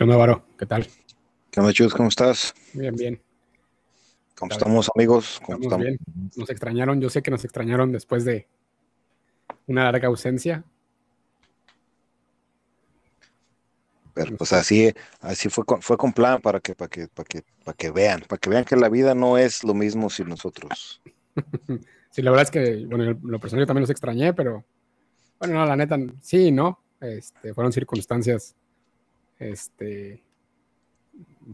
¿Qué onda, Varo? ¿Qué tal? ¿Qué onda, Chus? ¿Cómo estás? Bien, bien. ¿Cómo estamos, amigos? ¿Cómo estamos, bien. Nos extrañaron, yo sé que nos extrañaron después de una larga ausencia. Pero pues así, así fue con, fue con plan para que, para que, para que, para que vean, para que vean que la vida no es lo mismo sin nosotros. sí, la verdad es que, bueno, lo personal yo también los extrañé, pero bueno, no, la neta, sí, ¿no? Este, fueron circunstancias este,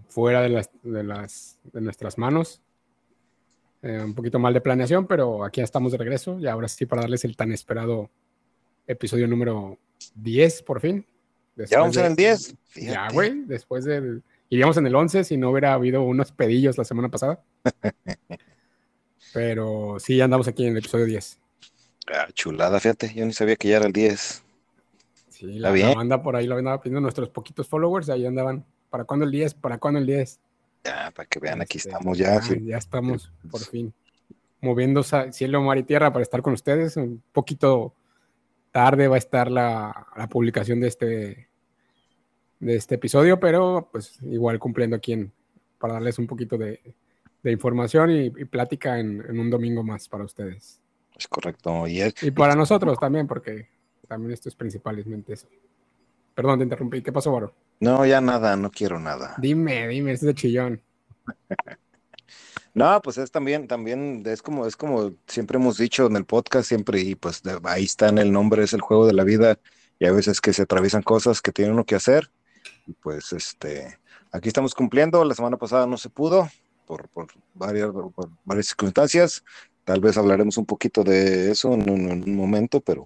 fuera de, las, de, las, de nuestras manos. Eh, un poquito mal de planeación, pero aquí ya estamos de regreso y ahora sí para darles el tan esperado episodio número 10 por fin. ya vamos en el 10. Ya, güey, después del... Iríamos en el 11 si no hubiera habido unos pedillos la semana pasada. pero sí, ya andamos aquí en el episodio 10. Ah, chulada, fíjate, yo ni sabía que ya era el 10. Sí, la, la banda por ahí lo andaba pidiendo nuestros poquitos followers, ahí andaban. ¿Para cuándo el 10? ¿Para cuándo el 10? Ya, para que vean, aquí este, estamos ya. Ya estamos, por fin, moviendo cielo, mar y tierra para estar con ustedes. Un poquito tarde va a estar la, publicación de este, de este episodio, pero pues igual cumpliendo aquí en, para darles un poquito de, información y, plática en, un domingo más para ustedes. Es correcto. Y, y para nosotros también, porque también esto es principalmente eso. Perdón, te interrumpí. ¿Qué pasó, Baro? No, ya nada, no quiero nada. Dime, dime, es de chillón. no, pues es también, también, es como, es como siempre hemos dicho en el podcast, siempre, y pues ahí está en el nombre, es el juego de la vida, y a veces que se atraviesan cosas que tiene uno que hacer, y pues este, aquí estamos cumpliendo, la semana pasada no se pudo, por, por, varias, por varias circunstancias, Tal vez hablaremos un poquito de eso en un, momento, pero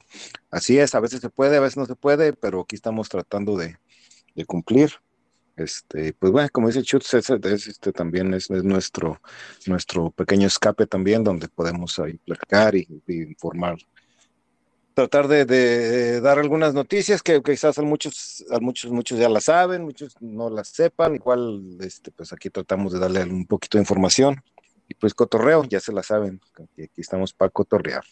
así es, a veces se puede, a veces no se puede, pero aquí estamos tratando de, cumplir. Este, pues bueno, como dice Chutz, este también es, nuestro, nuestro pequeño escape también, donde podemos ahí platicar y, informar tratar de, dar algunas noticias que, quizás a muchos, a muchos, muchos ya las saben, muchos no las sepan, igual este, pues aquí tratamos de darle un poquito de información. Y pues cotorreo, ya se la saben, aquí, estamos para cotorrear.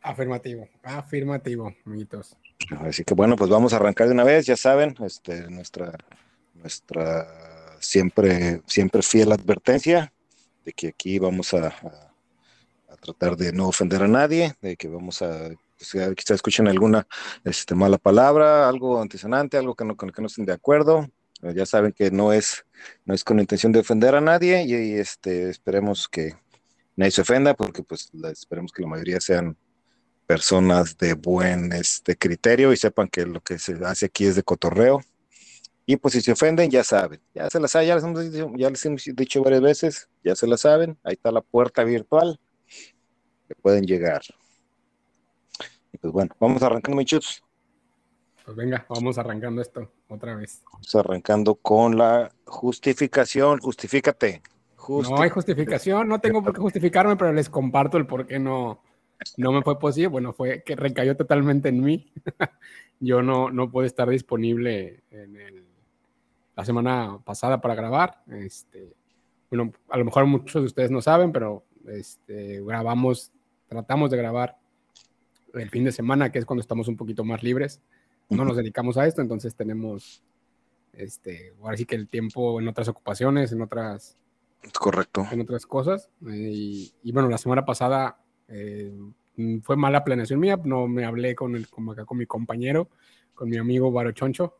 Afirmativo, afirmativo, amiguitos. Así que bueno, pues vamos a arrancar de una vez, ya saben, este, nuestra, nuestra siempre, siempre fiel advertencia de que aquí vamos a, tratar de no ofender a nadie, de que vamos a pues, quizá escuchen alguna este, mala palabra, algo antisonante, algo que no, con el que no estén de acuerdo, ya saben que no es, no es con intención de ofender a nadie y, este, esperemos que nadie se ofenda porque pues esperemos que la mayoría sean personas de buen este, criterio y sepan que lo que se hace aquí es de cotorreo. Y pues si se ofenden, ya saben, ya se las saben, ya les hemos dicho, ya les hemos dicho varias veces, ya se la saben, ahí está la puerta virtual que pueden llegar. Y pues bueno, vamos arrancando, muchachos. Pues venga, vamos arrancando esto otra vez. Vamos arrancando con la justificación. Justifícate. no hay justificación, no tengo por qué justificarme, pero les comparto el por qué no, no me fue posible. Bueno, fue que recayó totalmente en mí. Yo no, no pude estar disponible en el, la semana pasada para grabar. Este, bueno, a lo mejor muchos de ustedes no saben, pero este, grabamos, tratamos de grabar el fin de semana, que es cuando estamos un poquito más libres no nos dedicamos a esto, entonces tenemos, este, ahora sí que el tiempo en otras ocupaciones, en otras... Correcto. En otras cosas. y, bueno, la semana pasada eh, fue mala planeación mía, no me hablé con, el, con, acá, con mi compañero, con mi amigo Baro Choncho.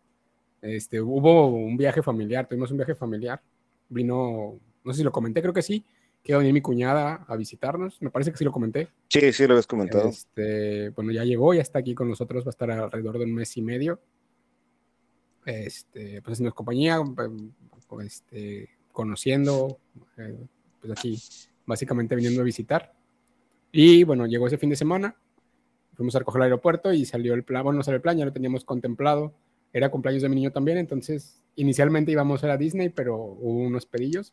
Este, hubo un viaje familiar, tuvimos un viaje familiar. Vino, no sé si lo comenté, creo que sí, que iba a venir mi cuñada a visitarnos. Me parece que sí lo comenté. Sí, sí lo habías comentado. Este, bueno, ya llegó, ya está aquí con nosotros, va a estar alrededor de un mes y medio. Este, pues nos compañía, pues, este, conociendo, eh, pues aquí básicamente viniendo a visitar. Y bueno, llegó ese fin de semana, fuimos a recoger el aeropuerto y salió el plan, bueno, no salió el plan, ya lo teníamos contemplado. Era cumpleaños de mi niño también, entonces inicialmente íbamos a ir a Disney, pero hubo unos pedillos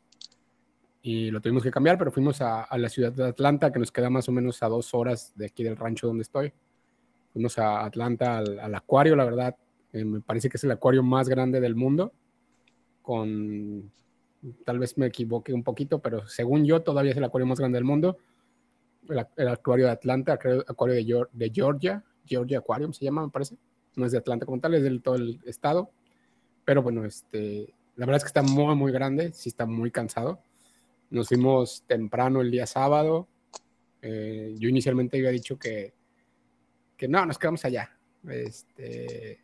y lo tuvimos que cambiar, pero fuimos a, la ciudad de Atlanta, que nos queda más o menos a dos horas de aquí del rancho donde estoy. Fuimos a Atlanta al, acuario, la verdad, eh, me parece que es el acuario más grande del mundo, con, tal vez me equivoque un poquito, pero según yo todavía es el acuario más grande del mundo, el, acuario de Atlanta, el acuario de, de, Georgia, Georgia Aquarium se llama, me parece, no es de Atlanta como tal, es del todo el estado, pero bueno, este, la verdad es que está muy, muy grande, sí está muy cansado. Nos fuimos temprano el día sábado. Eh, yo inicialmente había dicho que, que no, nos quedamos allá. Este,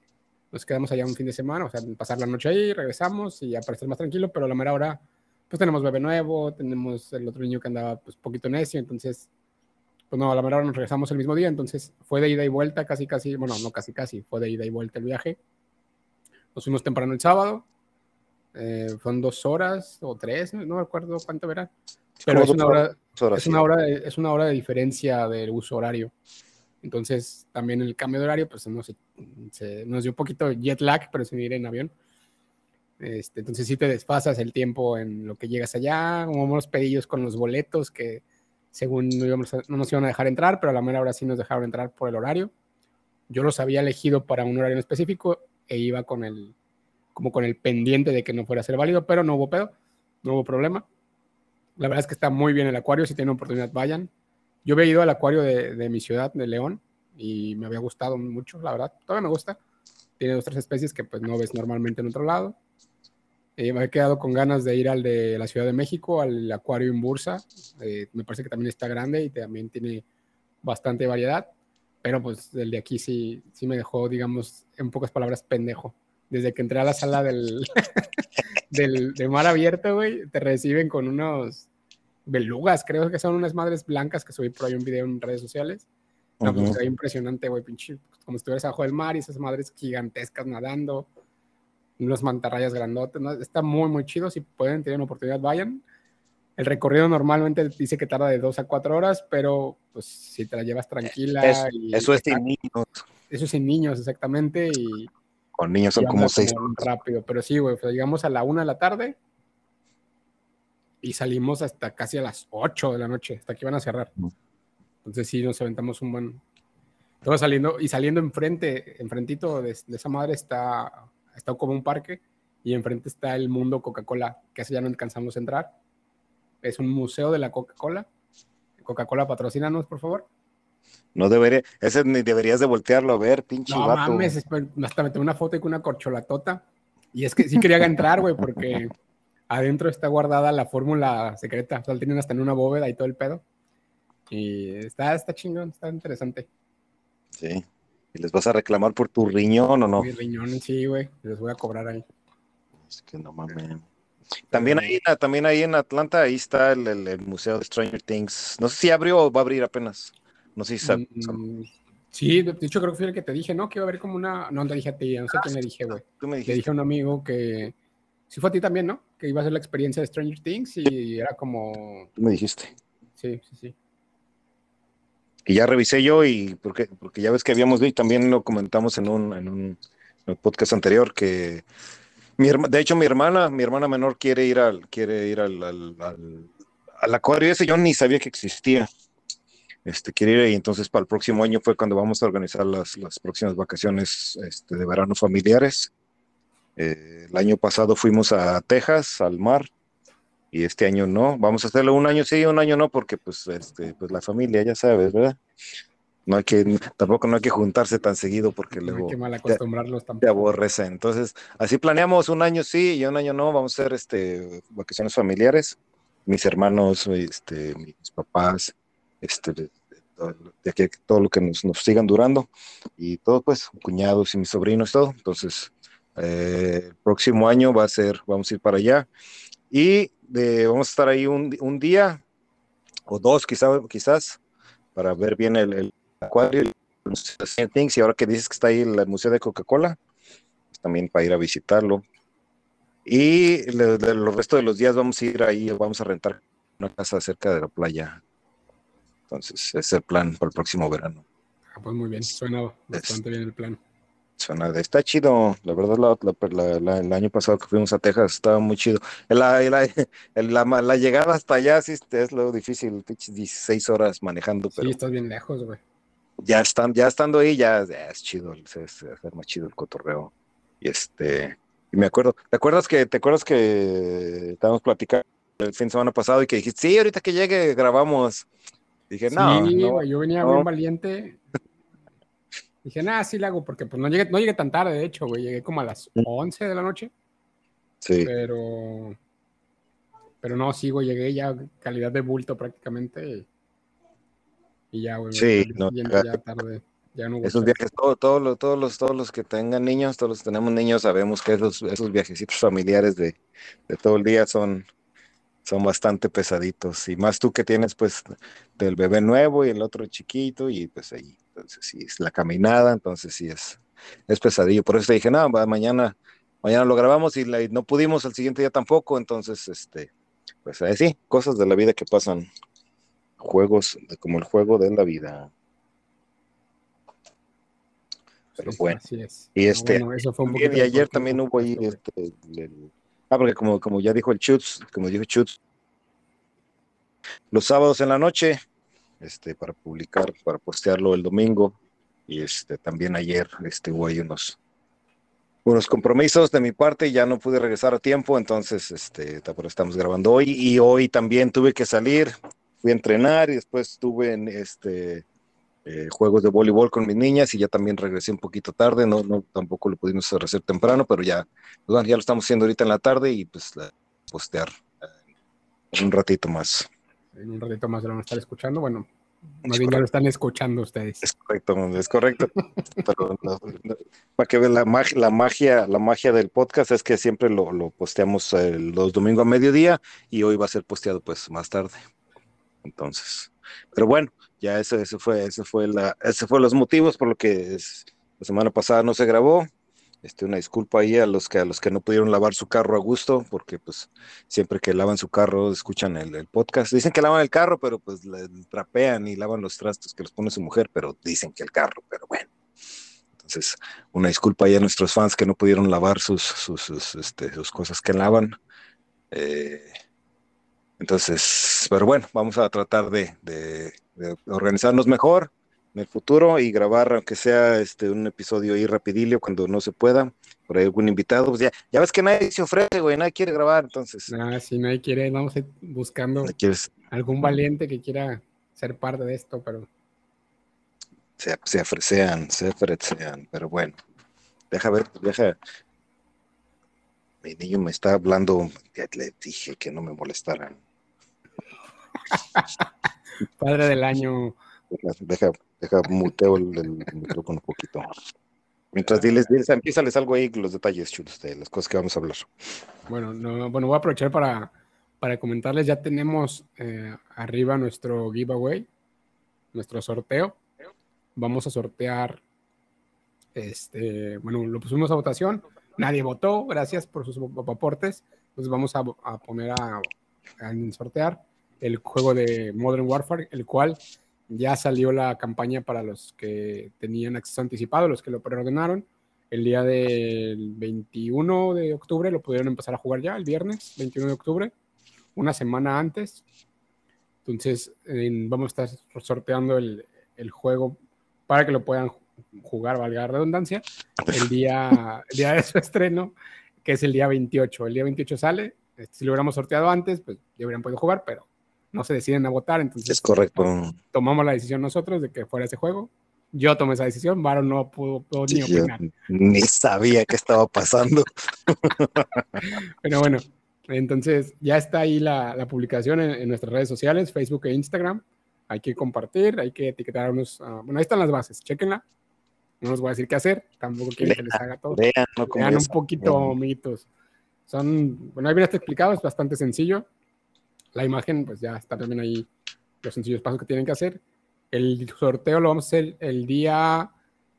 nos quedamos allá un fin de semana, o sea, pasar la noche ahí, regresamos y ya para estar más tranquilo, pero a la mera hora, pues tenemos bebé nuevo, tenemos el otro niño que andaba pues poquito necio, entonces, pues no, a la mera hora nos regresamos el mismo día, entonces fue de ida y vuelta, casi, casi, bueno, no casi, casi, fue de ida y vuelta el viaje. Nos fuimos temprano el sábado, eh, fueron dos horas o tres, no, me acuerdo cuánto era, pero es una, hora, es, una hora de, es una hora de diferencia del uso horario. Entonces, también el cambio de horario, pues nos, se, nos dio un poquito jet lag, pero sin ir en avión. Este, entonces, sí te desfasas el tiempo en lo que llegas allá, hubo unos pedillos con los boletos que según no, íbamos no, nos iban a dejar entrar, pero a la mera hora sí nos dejaron entrar por el horario. Yo los había elegido para un horario en específico e iba con el, como con el pendiente de que no fuera a ser válido, pero no hubo pedo, no hubo problema. La verdad es que está muy bien el acuario, si tienen oportunidad vayan. Yo había ido al acuario de, mi ciudad, de León, y me había gustado mucho, la verdad. Todavía me gusta. Tiene otras especies que pues no ves normalmente en otro lado. Eh, me he quedado con ganas de ir al de la Ciudad de México, al acuario en Bursa. Eh, me parece que también está grande y también tiene bastante variedad. Pero pues el de aquí sí, sí me dejó, digamos, en pocas palabras, pendejo. Desde que entré a la sala del, del de mar abierto, güey, te reciben con unos belugas, creo que son unas madres blancas que subí por ahí un video en redes sociales. No, pues, impresionante, güey, pinche, como si estuvieras abajo del mar y esas madres gigantescas nadando, unos mantarrayas grandotes, ¿no? está muy, muy chido, si pueden, tienen oportunidad, vayan. El recorrido normalmente dice que tarda de dos a cuatro horas, pero pues si te la llevas tranquila. eso es sin niños. Eso es sin niños, exactamente. Y, Con niños son como seis. rápido, pero sí, güey, llegamos a la una de la tarde y salimos hasta casi a las 8 de la noche, hasta que iban a cerrar. Entonces sí, nos aventamos un buen... Todo saliendo, y saliendo enfrente, enfrentito de, de esa madre está, está como un parque, y enfrente está el mundo Coca-Cola, que hace ya no alcanzamos a entrar. Es un museo de la Coca-Cola. Coca-Cola, patrocínanos, por favor. No debería, ese ni deberías de voltearlo a ver, pinche No mames, hasta me una foto con una corcholatota. Y es que sí quería entrar, güey, porque adentro está guardada la fórmula secreta. O sea, tienen hasta en una bóveda y todo el pedo. Y está, está chingón, está interesante. Sí. ¿Y les vas a reclamar por tu riñón o no? Mi riñón, sí, güey. Les voy a cobrar ahí. Es que no mames. También ahí, también ahí en Atlanta, ahí está el, Museo de Stranger Things. No sé si abrió o va a abrir apenas. No sé si sabes. Mm, sí, de hecho creo que fue el que te dije, ¿no? Que iba a haber como una... No, te dije a ti, no sé quién le dije, güey. Tú me dijiste. Le dije a un amigo que Sí fue a ti también, ¿no? Que iba a ser la experiencia de Stranger Things y era como... Tú me dijiste. Sí, sí, sí. Y ya revisé yo y porque, porque ya ves que habíamos visto, también lo comentamos en un, en un, podcast anterior, que mi, de hecho mi hermana, mi hermana menor quiere ir al, quiere ir al, al, acuario ese, yo ni sabía que existía. Este, quiere ir y entonces para el próximo año fue cuando vamos a organizar las, las próximas vacaciones este, de verano familiares. Eh, el año pasado fuimos a Texas, al mar, y este año no. Vamos a hacerlo un año sí, un año no, porque pues, este, pues la familia, ya sabes, ¿verdad? No hay que, tampoco no hay que juntarse tan seguido porque luego hay que mal acostumbrarlos te, te aborrece. Entonces, así planeamos un año sí y un año no. Vamos a hacer este vacaciones familiares. Mis hermanos, este, mis papás, este, de, aquí todo lo que nos, nos sigan durando y todo, pues, cuñados y mis sobrinos, todo. Entonces, eh, el próximo año va a ser, vamos a ir para allá. Y vamos a estar ahí un, día o dos quizás, quizás para ver bien el, acuario y ahora que dices que está ahí el Museo de Coca-Cola, pues también para ir a visitarlo. Y de, los restos de los días vamos a ir ahí, vamos a rentar una casa cerca de la playa. Entonces, ese es el plan para el próximo verano. Ah, pues muy bien, suena bastante bien el plan. Suena de, está chido, la verdad el año pasado que fuimos a Texas estaba muy chido. La, la, llegada hasta allá sí es lo difícil, 16 horas manejando. Pero sí, estás bien lejos, güey. Ya, están, ya estando ahí ya, es chido, es, es, más chido el cotorreo. Y este, y me acuerdo, ¿te acuerdas que, te acuerdas que estábamos platicando el fin de semana pasado y que dijiste, sí, ahorita que llegue grabamos? Dije, no, no yo venía muy valiente Dije, nada, sí la hago, porque pues no llegué, no llegué tan tarde, de hecho, güey. Llegué como a las 11 de la noche. Sí. Pero. Pero no, sigo, llegué ya calidad de bulto prácticamente. Y, ya, güey. Sí, no, ya- ya tarde. Ya no Esos viajes, todo- todos los, todos los, todos los que tengan niños, todos los que tenemos niños, sabemos que esos, esos viajecitos familiares de, de todo el día son, son bastante pesaditos. Y más tú que tienes pues del bebé nuevo y el otro chiquito, y pues ahí, entonces sí, es la caminada, entonces sí es, es pesadillo. Por eso te dije, no, va, mañana, mañana lo grabamos y, la- y no pudimos el siguiente día tampoco, entonces este, pues ahí sí, cosas de la vida que pasan, juegos, de- como el juego de la vida. Pero Sí, bueno. Así es. Y este, bueno, eso fue un También, poquito y ayer también hubo ahí, esto, güey. este, el- ah, porque como, como ya dijo el Chutz, como dijo Chutz, los sábados en la noche, este, para publicar, para postearlo el domingo, y este, también ayer, este, hubo ahí unos, unos compromisos de mi parte, ya no pude regresar a tiempo, entonces, este, estamos grabando hoy, y hoy también tuve que salir, fui a entrenar, y después tuve en, este, eh, juegos de voleibol con mis niñas y ya también regresé un poquito tarde, no, no tampoco lo pudimos hacer temprano, pero ya, pues, bueno, ya lo estamos haciendo ahorita en la tarde y pues la- postear eh, un ratito más. En un ratito más lo van a estar escuchando. Bueno, Es más bien ya lo están escuchando ustedes. Es correcto, es correcto. Pero no- no- para que vean la magia, la magia, la magia del podcast es que siempre lo, lo posteamos eh, los domingos a mediodía y hoy va a ser posteado pues más tarde. Entonces, pero bueno, ya ese, ese fue, ese fue la, ese fue los motivos por lo que es- la semana pasada no se grabó. Este, una disculpa ahí a los que a los que no pudieron lavar su carro a gusto, porque pues siempre que lavan su carro escuchan el, el podcast. Dicen que lavan el carro, pero pues le trapean y lavan los trastos que los pone su mujer, pero dicen que el carro, pero bueno. Entonces, una disculpa ahí a nuestros fans que no pudieron lavar sus, sus, sus, este, sus cosas que lavan. Eh, entonces, pero bueno, vamos a tratar de, de- de organizarnos mejor en el futuro y grabar, aunque sea este, un episodio ahí rapidillo cuando no se pueda, por ahí algún invitado, pues ya, ya ves que nadie se ofrece, güey, nadie quiere grabar, entonces, Nada, si nadie quiere, vamos a ir buscando algún valiente que quiera ser parte de esto, pero se, se ofrecean, se ofrecean, pero bueno, deja ver, deja. Mi niño me está hablando, ya le dije que no me molestaran. padre del año. Deja, deja, muteo el, el micrófono un poquito. Mientras diles, diles, empiezales algo ahí, los detalles chulos de las cosas que vamos a hablar. Bueno, no, bueno, voy a aprovechar para, para comentarles, ya tenemos eh, arriba nuestro giveaway, nuestro sorteo. Vamos a sortear, este, bueno, lo pusimos a votación, nadie votó, gracias por sus aportes. Entonces vamos a, a poner a, a sortear el juego de Modern Warfare, el cual ya salió la campaña para los que tenían acceso anticipado, los que lo preordenaron. El día del 21 de octubre lo pudieron empezar a jugar ya, el viernes 21 de octubre, una semana antes. Entonces, en- vamos a estar sorteando el, el juego para que lo puedan jugar, valga la redundancia, el día, el día de su estreno, que es el día 28. El día 28 sale. Si lo hubiéramos sorteado antes, pues ya hubieran podido jugar, pero no se deciden a votar. Entonces, Es correcto. tomamos la decisión nosotros de que fuera ese juego. Yo tomé esa decisión, Varo no pudo, pudo ni Sí, opinar. ni sabía qué estaba pasando. Pero bueno, entonces ya está ahí la, la publicación en, en nuestras redes sociales, Facebook e Instagram. Hay que compartir, hay que etiquetar a unos. ah, bueno, ahí están las bases, chequenla. No les voy a decir qué hacer, tampoco quiero que les haga todo. Vean, ¿no? Un poquito, amiguitos. Son, bueno, ahí viene está explicado, es bastante sencillo. La imagen, pues ya está también ahí los sencillos pasos que tienen que hacer. El sorteo lo vamos a hacer el día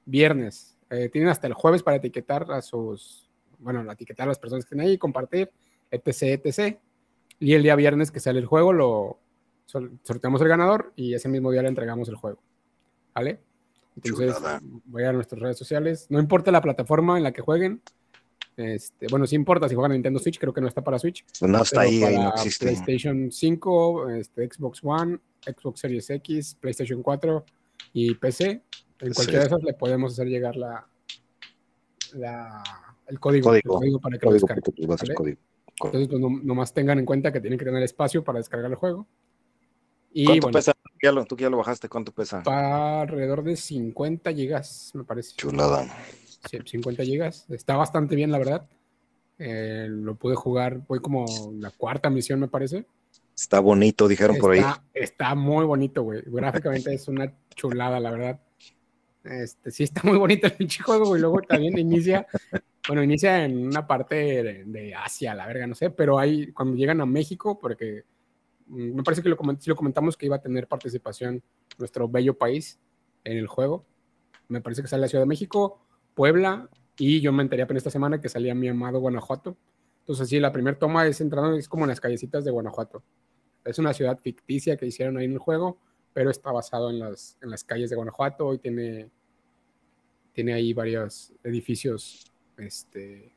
viernes. Eh, tienen hasta el jueves para etiquetar a sus, bueno, etiquetar a las personas que estén ahí, compartir, etc, etc. Y el día viernes que sale el juego, lo sorteamos el ganador y ese mismo día le entregamos el juego. ¿Vale? Entonces, Chulada. voy a nuestras redes sociales. No importa la plataforma en la que jueguen. Este, bueno, sí importa si juegan Nintendo Switch, creo que no está para Switch. No está ahí, ahí no para existe. PlayStation 5, este, Xbox One, Xbox Series X, PlayStation 4 y PC. En Sí. cualquiera de esas le podemos hacer llegar la, la- el código, Código. el código para que lo descarguen. pues. Entonces, pues, no- nomás tengan en cuenta que tienen que tener espacio para descargar el juego. Y ¿Cuánto bueno, pesa? Tú ya, lo, tú ya lo bajaste, ¿cuánto pesa? para alrededor de 50 gigas, me parece. Chulada. Sí, 50 gigas. Está bastante bien, la verdad. Eh, lo pude jugar, voy como la cuarta misión, me parece. Está bonito, dijeron por ahí. Está, está muy bonito, güey. Gráficamente es una chulada, la verdad. Este, sí, está muy bonito el pinche juego, güey. Luego también inicia, bueno, inicia en una parte de, de Asia, la verga, no sé, pero ahí, cuando llegan a México, porque mm, me parece que lo, coment- sí lo comentamos que iba a tener participación nuestro bello país en el juego. Me parece que sale la Ciudad de México, Puebla, y yo me enteré apenas esta semana que salía mi amado Guanajuato. Entonces, sí, la primera toma es entrando, es como en las callecitas de Guanajuato. Es una ciudad ficticia que hicieron ahí en el juego, pero está basado en las, en las calles de Guanajuato y tiene, tiene ahí varios edificios este,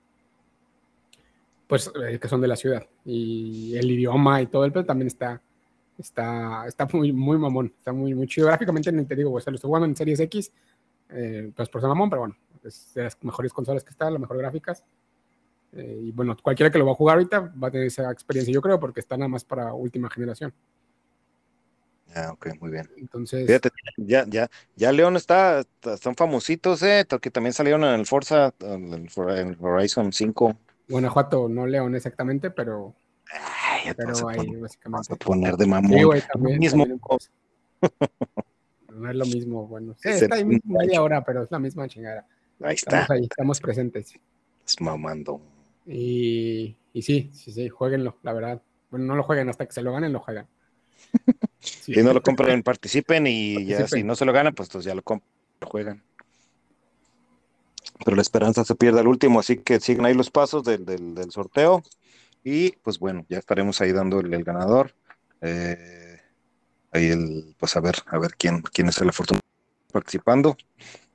pues, eh, que son de la ciudad. Y el idioma y todo el pero también está, está, está muy, muy mamón, está muy, muy chido. Gráficamente, te digo, o sea, lo estoy jugando en Series X, eh, pues por ser mamón, pero bueno, es de las mejores consolas que están, las mejores gráficas. Eh, y bueno, cualquiera que lo va a jugar ahorita va a tener esa experiencia, yo creo, porque está nada más para última generación. Ah, ok, muy bien. Entonces, Fíjate, ya, ya, ya León está, está- están famositos, eh, que también salieron en el Forza, en el Horizon 5. Guanajuato, no León exactamente, pero, Ay, ya te vas pero a ahí poner, vas básicamente. a poner de mamón. Sí, güey, también. mismo. también. No es lo mismo, bueno. Sí, Es está ahí media hora, pero es la misma chingada. Ahí está, Estamos ahí, estamos presentes. es mamando. Y, y sí, sí, sí, jueguenlo, la verdad. Bueno, no lo jueguen hasta que se lo ganen, lo juegan. Sí. Si no lo compren, participen y ya si no se lo ganan, pues entonces ya lo juegan. Pero la esperanza se pierde al último, así que siguen ahí los pasos del, del- del sorteo. Y pues bueno, ya estaremos ahí dando el, el ganador. Eh, ahí el, pues a ver, a ver quién, quién es el afortunado participando.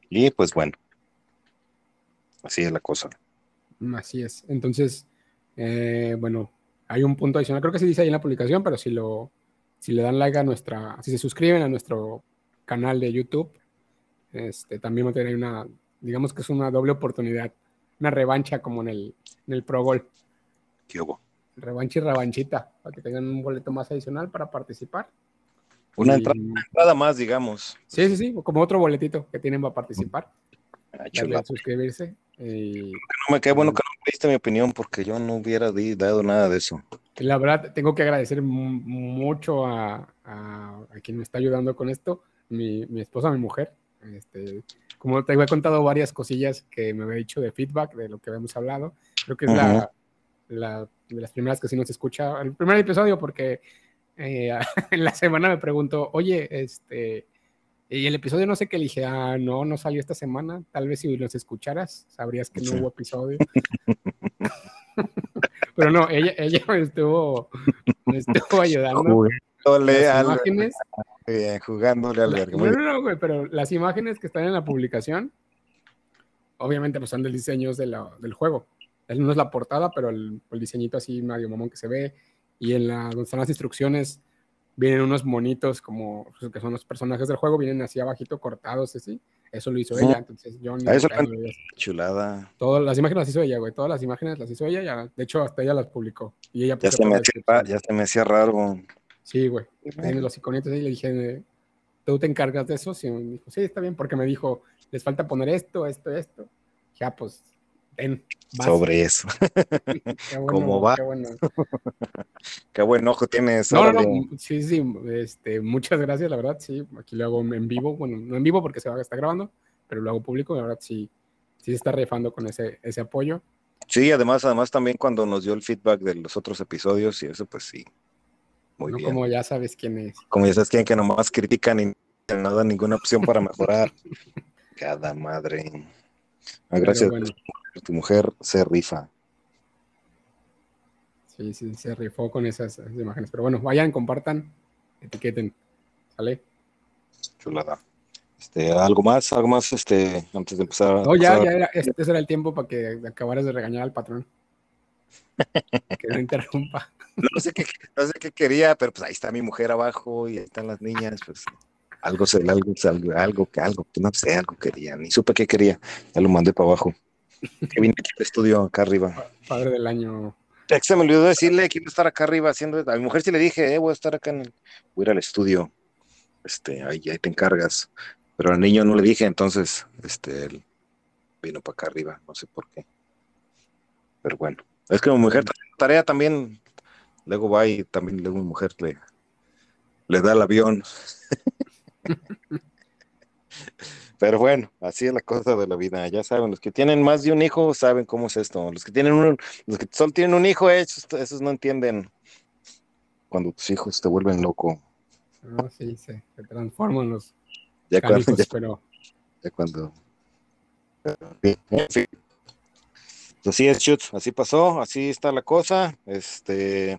Y pues bueno, así es la cosa. Así es. Entonces, eh, bueno, hay un punto adicional. Creo que se dice ahí en la publicación, pero si lo, si le dan like a nuestra, si se suscriben a nuestro canal de YouTube, este, también va a tener una, digamos que es una doble oportunidad, una revancha como en el, en el Pro Gol. ¿Qué hubo? Revancha y revanchita, para que tengan un boleto más adicional para participar. Una Y- entrada, entrada más, digamos. Sí, sí, sí, como otro boletito que tienen para participar, Ah, a suscribirse. Y No me queda bueno que no me diste mi opinión porque yo no hubiera dado nada de eso. la verdad, tengo que agradecer mu- mucho a, a- a quien me está ayudando con esto, mi, mi esposa, mi mujer. Este, como te he contado varias cosillas que me había dicho de feedback de lo que habíamos hablado. Creo que es la, la- de las primeras que sí nos escucha, el primer episodio, porque eh, en la semana me preguntó, oye, este, y el episodio no sé qué, le dije, ah, no, no salió esta semana, tal vez si nos escucharas, sabrías que no Sí. hubo episodio. Pero no, ella, ella me estuvo, me estuvo ayudando. Jugándole Las al imágenes, eh, jugándole al verga. no, no, no, güey, pero las imágenes que están en la publicación, obviamente pues son del diseños de la- del juego. No es la portada, pero el, el diseñito así medio mamón que se ve. Y en la, donde están las instrucciones, vienen unos monitos como pues, que son los personajes del juego, vienen así abajito cortados así. Eso lo hizo Ujú. ella, entonces yo ni eso así. Chulada. Todas las imágenes las hizo ella, güey. Todas las imágenes las hizo ella. Ya, de hecho, hasta ella las publicó. Y ella Ya puso se, me hacía, ya se me hacía raro. Sí, güey. Tiene los iconitos ahí. Le dije, ¿tú te encargas de eso? Sí, me dijo, sí, está bien, porque me dijo, les falta poner esto, esto, esto. Ya, pues, ten. sobre eso. Qué bueno, ¿Cómo va? Qué bueno. Qué buen ojo tienes. No, no, sí, sí, este, muchas gracias, la verdad, sí. Aquí lo hago en vivo, bueno, no en vivo porque se va a estar grabando, pero lo hago público, la verdad, sí, sí se está rifando con ese, ese apoyo. Sí, además, además también cuando nos dio el feedback de los otros episodios y eso, pues sí. Muy no bien. como ya sabes quién es. Como ya sabes quién que nomás critican y no dan ninguna opción para mejorar. Cada madre. Ah, gracias. bueno, Tu mujer se rifa. sí, sí, se rifó con esas, esas imágenes. Pero bueno, vayan, compartan, etiqueten, ¿sale? Chulada. Este, algo más, algo más, este, antes de empezar. No, ya, ya era, este ese era el tiempo para que acabaras de regañar al patrón. Que no interrumpa. No sé qué, no sé qué quería, pero pues ahí está mi mujer abajo y ahí están las niñas, pues algo se, algo, algo, algo, que algo, no sé, algo quería, ni supe qué quería, ya lo mandé para abajo. Que vine aquí al estudio acá arriba. Padre del año. Se me olvidó decirle que iba a estar acá arriba haciendo. A mi mujer sí le dije, eh, voy a estar acá en el. Voy a ir al estudio. Este, ahí, ahí te encargas. Pero al niño no le dije, entonces, este, él vino para acá arriba, no sé por qué. Pero bueno, es que mi mujer tarea también, luego va y también luego mi mujer le, le da el avión. Pero bueno, así es la cosa de la vida. Ya saben, los que tienen más de un hijo saben cómo es esto. Los que tienen un, los que solo tienen un hijo, esos, esos no entienden cuando tus hijos te vuelven loco. No, sí, se, se transforman los Ya cuando, ya, pero ya cuando. Así es, Chut, así pasó, así está la cosa. Este,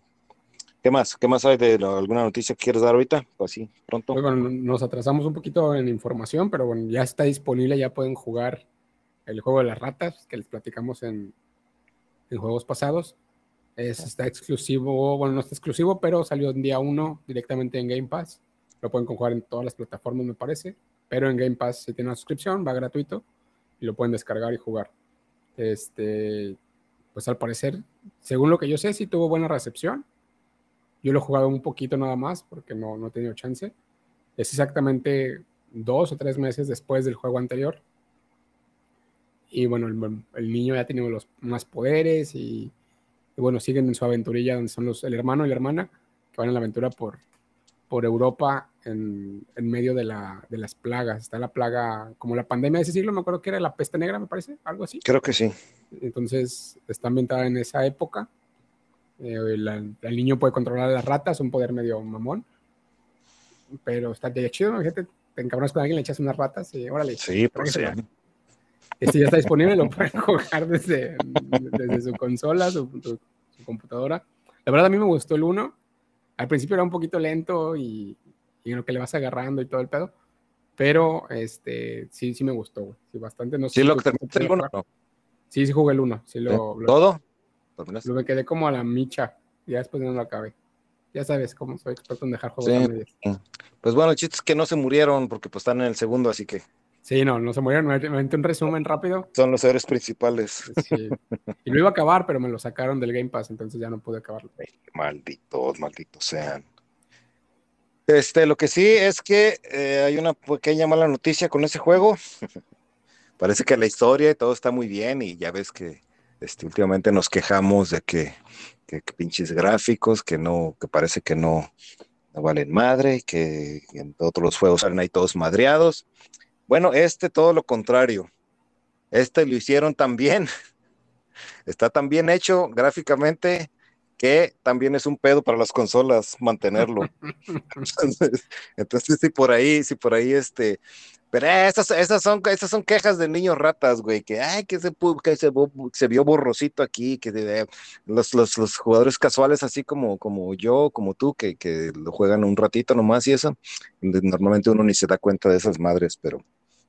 ¿qué más? ¿Qué más hay de lo- alguna noticia que quieres dar ahorita? Así, pronto. pues, bueno, nos atrasamos un poquito en información, pero bueno, ya está disponible, ya pueden jugar el juego de las ratas que les platicamos en, en juegos pasados. Es, está exclusivo, bueno, no está exclusivo, pero salió en día 1 directamente en Game Pass. Lo pueden jugar en todas las plataformas, me parece. Pero en Game Pass, si tienen una suscripción, va gratuito y lo pueden descargar y jugar. Este, pues al parecer, según lo que yo sé, sí tuvo buena recepción. Yo lo he jugado un poquito nada más porque no, no he tenido chance. Es exactamente dos o tres meses después del juego anterior. Y bueno, el, el niño ya ha tenido los más poderes y, y bueno, siguen en su aventurilla donde son los, el hermano y la hermana que van en la aventura por, por Europa en, en medio de, la, de las plagas. Está la plaga, como la pandemia de ese siglo, me acuerdo que era la peste negra, me parece, algo así. Creo que sí. Entonces está ambientada en esa época. Eh, el niño puede controlar a las ratas, un poder medio mamón. Pero está de chido, ¿no? Fíjate, te encabronas con alguien, le echas unas ratas y órale. Sí, pues sí. Este ya está disponible, lo pueden jugar desde, desde su consola, su, su- su computadora. La verdad, a mí me gustó el 1. Al principio era un poquito lento y, y en lo que le vas agarrando y todo el pedo. Pero este, sí, sí me gustó, güey. Sí, bastante. No sé ¿Sí si lo que terminaste el puedes uno? jugar. No. Sí, sí jugué el 1. Sí lo, ¿Eh? lo- ¿Todo? ¿Terminaste? lo me quedé como a la micha. Ya después no lo acabé. Ya sabes cómo soy experto en dejar juegos Sí. a medias. Pues bueno, el chiste es que no se murieron porque pues están en el segundo, así que Sí, no, no se murieron. Me aventé un resumen rápido. son los héroes principales. Sí. Y lo iba a acabar, pero me lo sacaron del Game Pass, entonces ya no pude acabarlo. Malditos, malditos sean. Este, lo que sí es que eh, hay una pequeña mala noticia con ese juego. Parece que la historia y todo está muy bien y ya ves que este, últimamente nos quejamos de que, que- que pinches gráficos, que no, que parece que no, no valen madre, que en todos los juegos salen ahí todos madreados. Bueno, este todo lo contrario. Este lo hicieron tan bien, está tan bien hecho gráficamente que también es un pedo para las consolas mantenerlo. Entonces, entonces si por ahí, si por ahí este, pero eh, esas, esas son, esas son quejas de niños ratas, güey, que ay, que se, que se, se vio borrosito aquí, que de- los, los, los jugadores casuales así como, como yo, como tú, que, que lo juegan un ratito nomás y eso, normalmente uno ni se da cuenta de esas madres, pero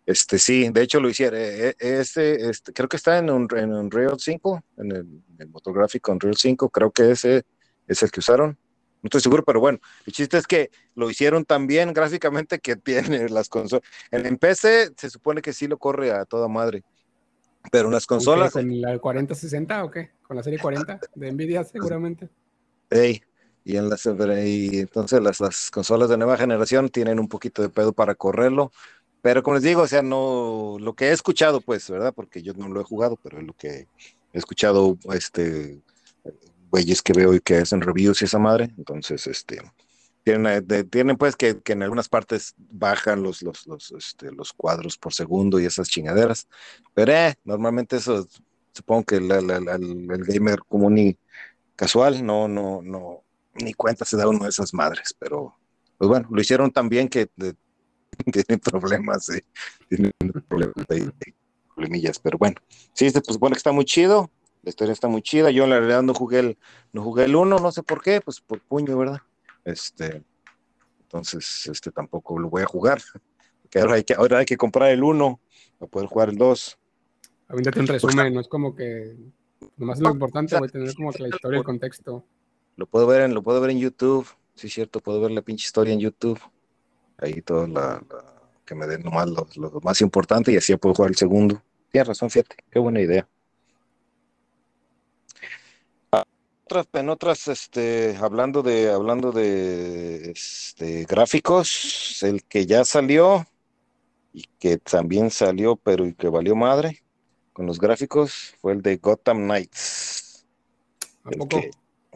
este sí, de hecho lo hicieron, eh, eh, este, este, creo que está en, un, en Unreal 5, en el, el motográfico Unreal 5, creo que ese es el que usaron. No estoy seguro, pero bueno, el chiste es que lo hicieron tan bien gráficamente que tiene las consolas. En, en PC se supone que sí lo corre a toda madre, pero en las ¿Con consolas? ¿Con la 4060 o qué? ¿Con la serie 40 de Nvidia seguramente? ey, y, en las, y entonces las, las consolas de nueva generación tienen un poquito de pedo para correrlo, pero como les digo, o sea, no, lo que he escuchado, pues, ¿verdad? Porque yo no lo he jugado, pero es lo que he escuchado, este, güeyes que veo y que hacen reviews y esa madre, entonces, este, tienen, eh, de- tienen pues que, que en algunas partes bajan los, los, los, este, los cuadros por segundo y esas chingaderas, pero eh, normalmente eso, supongo que la- la- la- el gamer común y casual no, no, no, ni cuenta se da uno de esas madres, pero pues bueno, lo hicieron tan bien que de- tienen problemas, eh, tienen problemas ahí, problemillas, pero bueno, sí, pues, que está muy chido, la historia está muy chida, yo en la realidad no jugué el, no jugué el uno, no sé por qué, pues por puño, ¿verdad? Este, entonces, este tampoco lo voy a jugar, porque ahora hay que, ahora hay que comprar el uno para poder jugar el dos. Avéntate un resumen, no es como que. Nomás lo importante, voy a tener como que la historia, el contexto. Lo puedo ver en, lo puedo ver en YouTube, sí es cierto, puedo ver la pinche historia en YouTube. Ahí todo la, la- que me den nomás lo, lo más importante y así puedo jugar el segundo. Tienes razón, fíjate, qué buena idea. Ah, otras, en otras, este, hablando de, hablando de este, gráficos, el que ya salió y que también salió, pero y que valió madre con los gráficos, fue el de Gotham Knights. ¿A poco?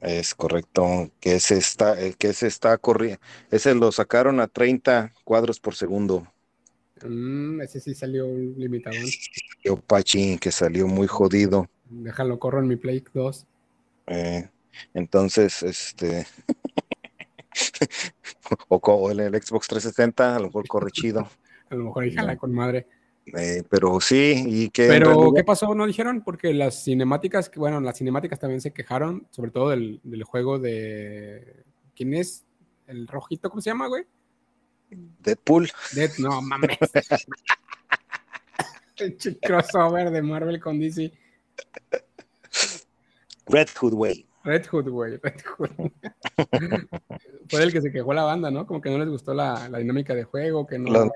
es correcto, que ese está, que ese está corriendo, ese lo sacaron a 30 cuadros por segundo. Mm, ese sí salió limitado. Yo Pachín, que salió muy jodido. Déjalo, corro en mi Play 2. Eh, entonces, este. o, en el Xbox 360, a lo mejor corre chido. A lo mejor jala con madre. Eh, pero sí, y que. Pero, ¿qué pasó? ¿No dijeron? Porque las cinemáticas, bueno, las cinemáticas también se quejaron, sobre todo del, del juego de. ¿Quién es? El rojito, ¿cómo se llama, güey? Deadpool. Dead, no mames. el crossover de Marvel con DC. Red Hood, güey. Red Hood, güey. Red Hood. Fue el que se quejó la banda, ¿no? Como que no les gustó la, la dinámica de juego, que no.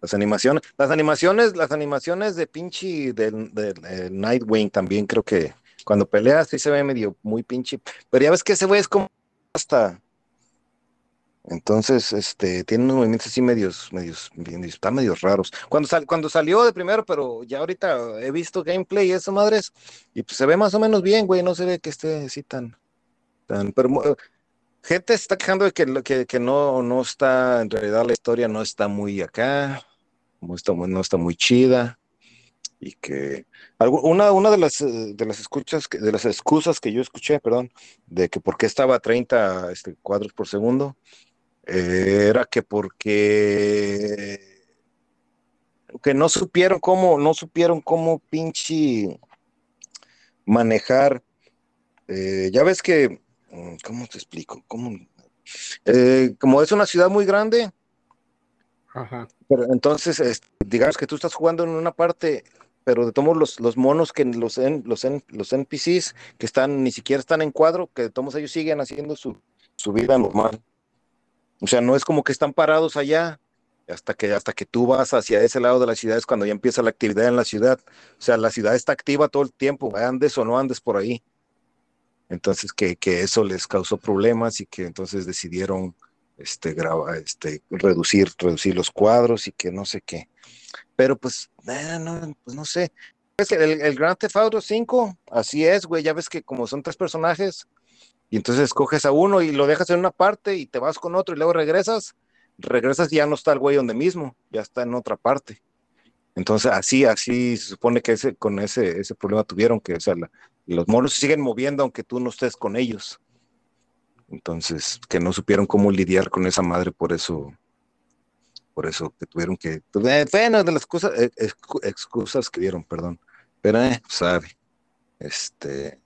las animaciones, las animaciones, las animaciones de pinche del, de, Nightwing también creo que cuando peleas sí se ve medio muy pinche. Pero ya ves que ese güey es como hasta entonces, este, tiene unos movimientos así medios, medios, están medios raros. Cuando, sal, cuando salió de primero, pero ya ahorita he visto gameplay y eso, madres, y pues se ve más o menos bien, güey, no se ve que esté así tan, tan, pero gente está quejando de que, que, que no, no está, en realidad la historia no está muy acá, no está, no está muy chida, y que una, una de las de las escuchas de las excusas que yo escuché, perdón, de que por qué estaba a 30 este, cuadros por segundo, eh, era que porque que no supieron cómo, no supieron cómo pinche manejar. Eh, ya ves que, mm, ¿cómo te explico? Eh, como es una ciudad muy grande, pero entonces, digamos que tú estás jugando en una parte, pero de todos los, los monos que los, los, los NPCs que están, ni siquiera están en cuadro, que de todos ellos siguen haciendo su, su vida normal. O sea, no es como que están parados allá hasta que, hasta que tú vas hacia ese lado de la ciudad es cuando ya empieza la actividad en la ciudad. O sea, la ciudad está activa todo el tiempo, andes o no andes por ahí. Entonces, que, eso les causó problemas y que entonces decidieron este, graba, este, reducir, reducir los cuadros y que no sé qué. Pero pues, eh, no, pues no sé. El, el Grand Theft Auto 5, así es, güey. Ya ves que como son tres personajes, y entonces escoges a uno y lo dejas en una parte y te vas con otro y luego regresas, regresas y ya no está el güey donde mismo, ya está en otra parte. Entonces así, así se supone que ese, con ese, ese problema tuvieron, que o sea, los monos siguen moviendo aunque tú no estés con ellos. Entonces, que no supieron cómo lidiar con esa madre, por eso, por eso que tuvieron que, eh, bueno, de las excusas, eh, excusas que dieron, perdón, pero eh, sabe, este,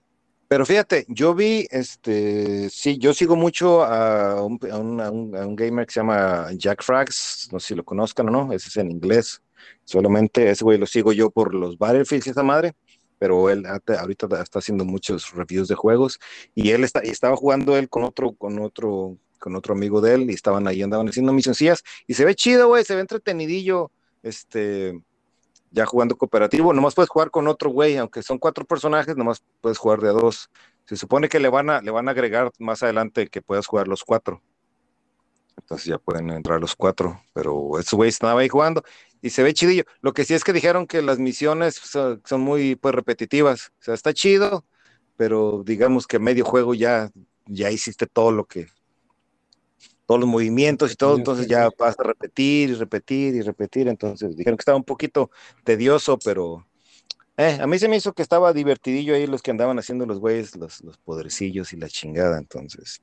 pero fíjate, yo vi, este, sí, yo sigo mucho a un, gamer que se llama Jack Frags, no sé si lo conozcan o no, ese es en inglés, solamente ese güey lo sigo yo por los Battlefields y esa madre, pero él ahorita está haciendo muchos reviews de juegos y él está, y estaba jugando él con otro, con otro, con otro amigo de él y estaban ahí, andaban haciendo misioncillas y se ve chido, güey, se ve entretenidillo, este, ya jugando cooperativo, nomás puedes jugar con otro güey, aunque son cuatro personajes, nomás puedes jugar de a dos. Se supone que le van a, le van a agregar más adelante que puedas jugar los cuatro. Entonces ya pueden entrar los cuatro, pero ese güey estaba ahí jugando y se ve chidillo. Lo que sí es que dijeron que las misiones son, muy pues, repetitivas. O sea, está chido, pero digamos que medio juego ya, ya hiciste todo lo que, todos los movimientos y todo, entonces ya vas a repetir y repetir y repetir, entonces dijeron que estaba un poquito tedioso, pero eh, a mí se me hizo que estaba divertidillo ahí los que andaban haciendo los güeyes, los, los poderecillos y la chingada, entonces,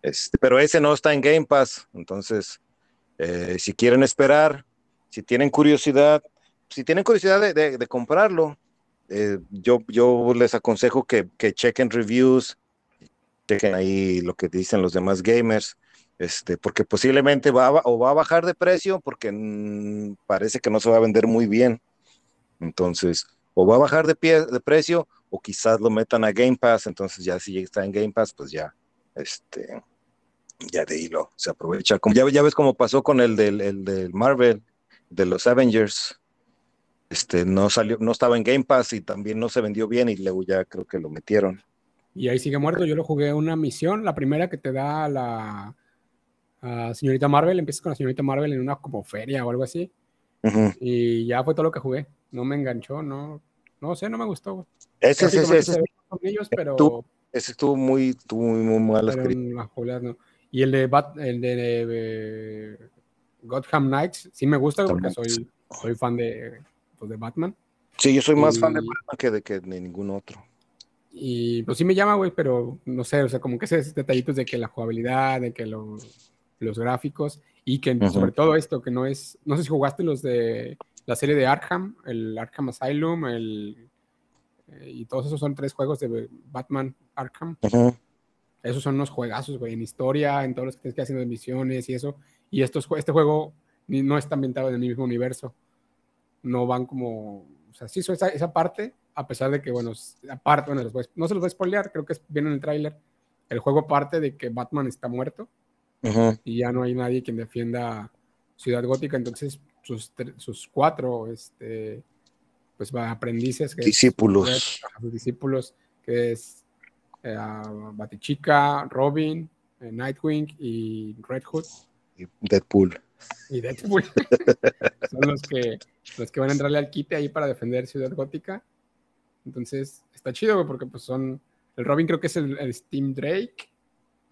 este, pero ese no está en Game Pass, entonces, eh, si quieren esperar, si tienen curiosidad, si tienen curiosidad de, comprarlo, eh, yo, yo les aconsejo que, que chequen reviews, chequen ahí lo que dicen los demás gamers, este, porque posiblemente va a, o va a bajar de precio porque mm, parece que no se va a vender muy bien. Entonces, o va a bajar de, pie, de precio o quizás lo metan a Game Pass, entonces ya si está en Game Pass, pues ya, este, ya de hilo, se aprovecha. Como, ya, ya ves cómo pasó con el del, el del Marvel, de los Avengers. Este, no salió, no estaba en Game Pass y también no se vendió bien y luego ya creo que lo metieron. y ahí sigue muerto. Yo lo jugué una misión, la primera que te da la señorita Marvel, empiezas con la señorita Marvel en una como feria o algo así. Y ya fue todo lo que jugué. No me enganchó, no, no sé, no me gustó. Ese, ese, ese, ese, pero, ese estuvo muy, estuvo muy, muy mal escrito. Y el de, Bat, el de, de, Gotham Knights sí me gusta porque soy, soy fan de, pues, de Batman. Sí, yo soy más fan de Batman que de, que de ningún otro. Y pues sí me llama, güey, pero no sé, o sea, como que esos detallitos de que la jugabilidad, de que los, los gráficos y que sobre todo esto, que no es, no sé si jugaste los de la serie de Arkham, el Arkham Asylum, el, eh, y todos esos son tres juegos de Batman Arkham. Esos son unos juegazos, güey, en historia, en todos los que tienes que hacer misiones y eso. Y estos, este juego no está ambientado en el mismo universo. No van como, o sea, sí, esa, esa parte, a pesar de que, bueno, aparte, bueno, no se los voy a spoilear, creo que es bien en el tráiler. El juego parte de que Batman está muerto y ya no hay nadie quien defienda Ciudad Gótica, entonces sus, sus cuatro este, pues, aprendices, discípulos. sus discípulos, que es eh, Batichica, Robin, eh, Nightwing y Red Hood. Y Deadpool. Y Deadpool. Son los que, los que van a entrarle al quite ahí para defender Ciudad Gótica. Entonces, está chido, porque pues son. El Robin creo que es el, el Steam Drake.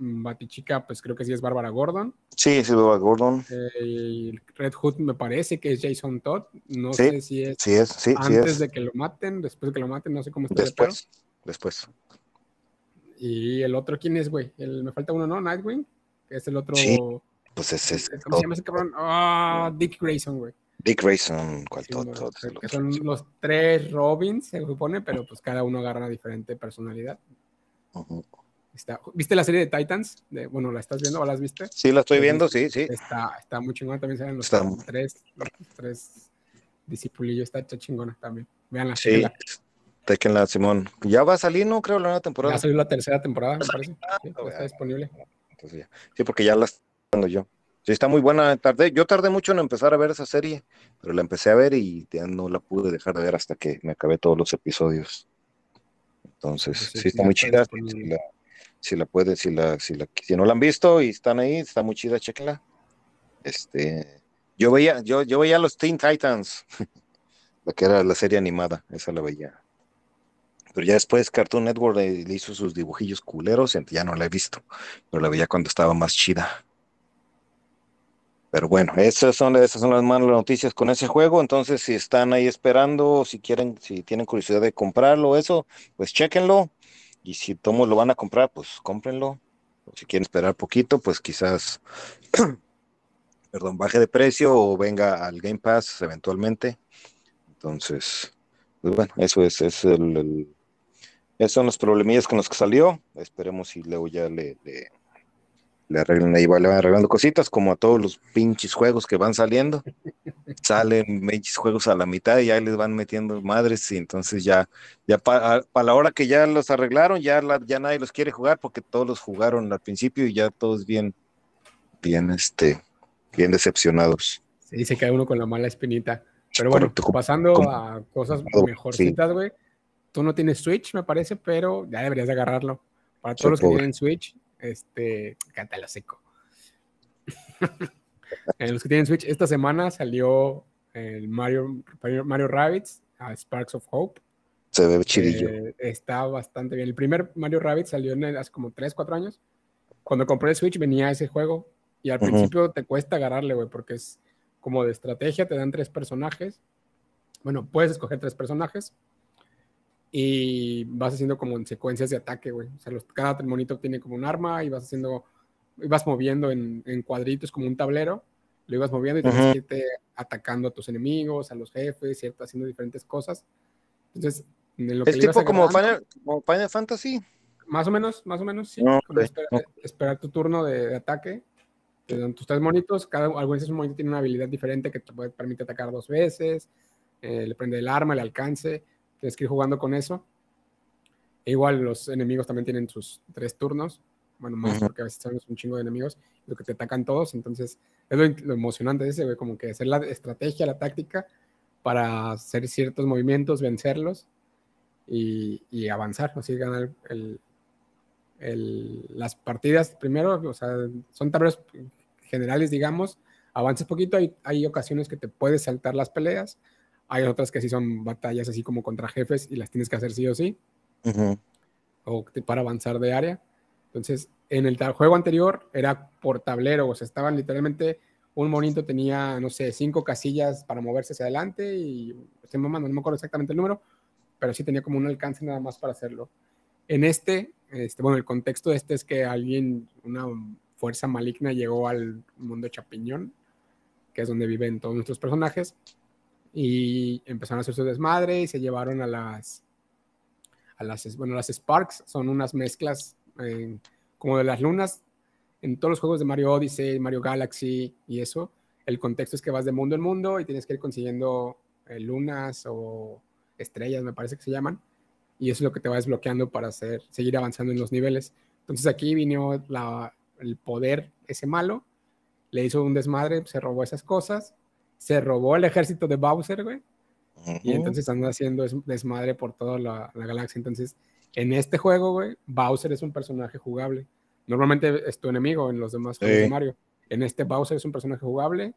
Batichica, pues creo que sí es Bárbara Gordon. Sí, es Bárbara Gordon. Eh, Red Hood me parece que es Jason Todd. No sé si es, sí es sí, antes de que lo maten, después de que lo maten, no sé cómo está. Después, después. Y el otro, ¿quién es, güey? me falta uno, ¿no? Nightwing, que es el otro. Pues ese es. ¿Cómo se llama ese cabrón? Ah, Dick Grayson, güey. Dick Grayson, ¿cuál todo, que son los tres Robins, se supone, pero pues cada uno agarra una diferente personalidad. ¿Viste la serie de Titans? De, bueno, ¿la estás viendo o la has visto? Sí, la estoy viendo, sí, sí. Está, está muy chingona, también salen los tres, los tres discipulillos, está chingona también. Veanla. Sí, la Simón. Ya va a salir, ¿no? Creo, la nueva temporada. Ya salió la tercera temporada, me parece. Sí, está disponible. Sí, porque ya la estoy yo. Sí, está muy buena. Tardé, yo tardé mucho en empezar a ver esa serie, pero la empecé a ver y ya no la pude dejar de ver hasta que me acabé todos los episodios. Entonces, pues sí, está muy chida si la puede, si la, si la, si no la han visto y están ahí, está muy chida, chequenla. Este, yo veía, yo, yo veía los Teen Titans, la que era la serie animada, esa la veía. Pero ya después Cartoon Network le, hizo sus dibujillos culeros, ya no la he visto, pero la veía cuando estaba más chida. Pero bueno, esas son, esas son las malas noticias con ese juego. Entonces, si están ahí esperando, si quieren, si tienen curiosidad de comprarlo, eso, pues chequenlo. Y si todos lo van a comprar, pues cómprenlo. si quieren esperar poquito, pues quizás, perdón, baje de precio o venga al Game Pass eventualmente. Entonces, pues bueno, eso es, es el, esos son los problemillas con los que salió. Esperemos si luego ya le arreglan ahí, le van arreglando cositas, como a todos los pinches juegos que van saliendo. Salen pinches juegos a la mitad y ya les van metiendo madres, y entonces ya, ya para la hora que ya los arreglaron, ya, ya nadie los quiere jugar porque todos los jugaron al principio y ya todos bien, bien, este, bien decepcionados. Sí, se cae uno con la mala espinita. Pero bueno, pasando a cosas mejorcitas, güey. Tú no tienes Switch, me parece, pero ya deberías de agarrarlo. Para todos los que tienen Switch, este, cántalo seco. en los que tienen Switch, esta semana salió el Mario, Mario Rabbits a Sparks of Hope. Se ve chidillo. Eh, está bastante bien. El primer Mario Rabbits salió hace como 3, 4 años. Cuando compré el Switch venía ese juego y al principio te cuesta agarrarle, güey, porque es como de estrategia, te dan tres personajes. Bueno, puedes escoger tres personajes y vas haciendo como en secuencias de ataque, güey. O sea, cada monito tiene como un arma y vas haciendo, y vas moviendo en, cuadritos como un tablero, lo ibas moviendo y tienes que irte atacando a tus enemigos, a los jefes, ¿cierto? Haciendo diferentes cosas. Entonces, en lo que es tipo como Final, Fantasy. Más o menos, más o menos, sí. esperar, tu turno de, ataque. tus tres monitos, cada alguno de esos monitos tiene una habilidad diferente que te puede, permite atacar dos veces, eh, le prende el arma, el alcance Tienes que ir jugando con eso. E igual los enemigos también tienen sus tres turnos. Bueno, más porque a veces son un chingo de enemigos, lo que te atacan todos. Entonces, es lo, emocionante de ese, güey, como que hacer la estrategia, la táctica para hacer ciertos movimientos, vencerlos y, y avanzar, así ganar el, las partidas, primero, o sea, son tableros generales, digamos, avances poquito, hay, hay ocasiones que te puedes saltar las peleas, hay otras que sí son batallas así como contra jefes y las tienes que hacer sí o sí, o para avanzar de área. Entonces, en el juego anterior era por tablero, o sea, estaban literalmente, un monito tenía, no sé, cinco casillas para moverse hacia adelante y, estoy mamando, no me acuerdo exactamente el número, pero sí tenía como un alcance nada más para hacerlo. En este, este, bueno, el contexto de este es que alguien, una fuerza maligna llegó al mundo Chapiñón, que es donde viven todos nuestros personajes, y empezaron a hacer su desmadre y se llevaron a las, a las, bueno, las Sparks, son unas mezclas eh, como de las lunas en todos los juegos de Mario Odyssey, Mario Galaxy y eso. El contexto es que vas de mundo en mundo y tienes que ir consiguiendo eh, lunas o estrellas, me parece que se llaman, y eso es lo que te va desbloqueando para hacer, seguir avanzando en los niveles. Entonces aquí vino el poder, ese malo, le hizo un desmadre, se robó esas cosas, se robó el ejército de Bowser, güey, y entonces anda haciendo desmadre por toda la, galaxia. Entonces, en este juego, güey, Bowser es un personaje jugable. Normalmente es tu enemigo en los demás juegos de Mario. En este Bowser es un personaje jugable.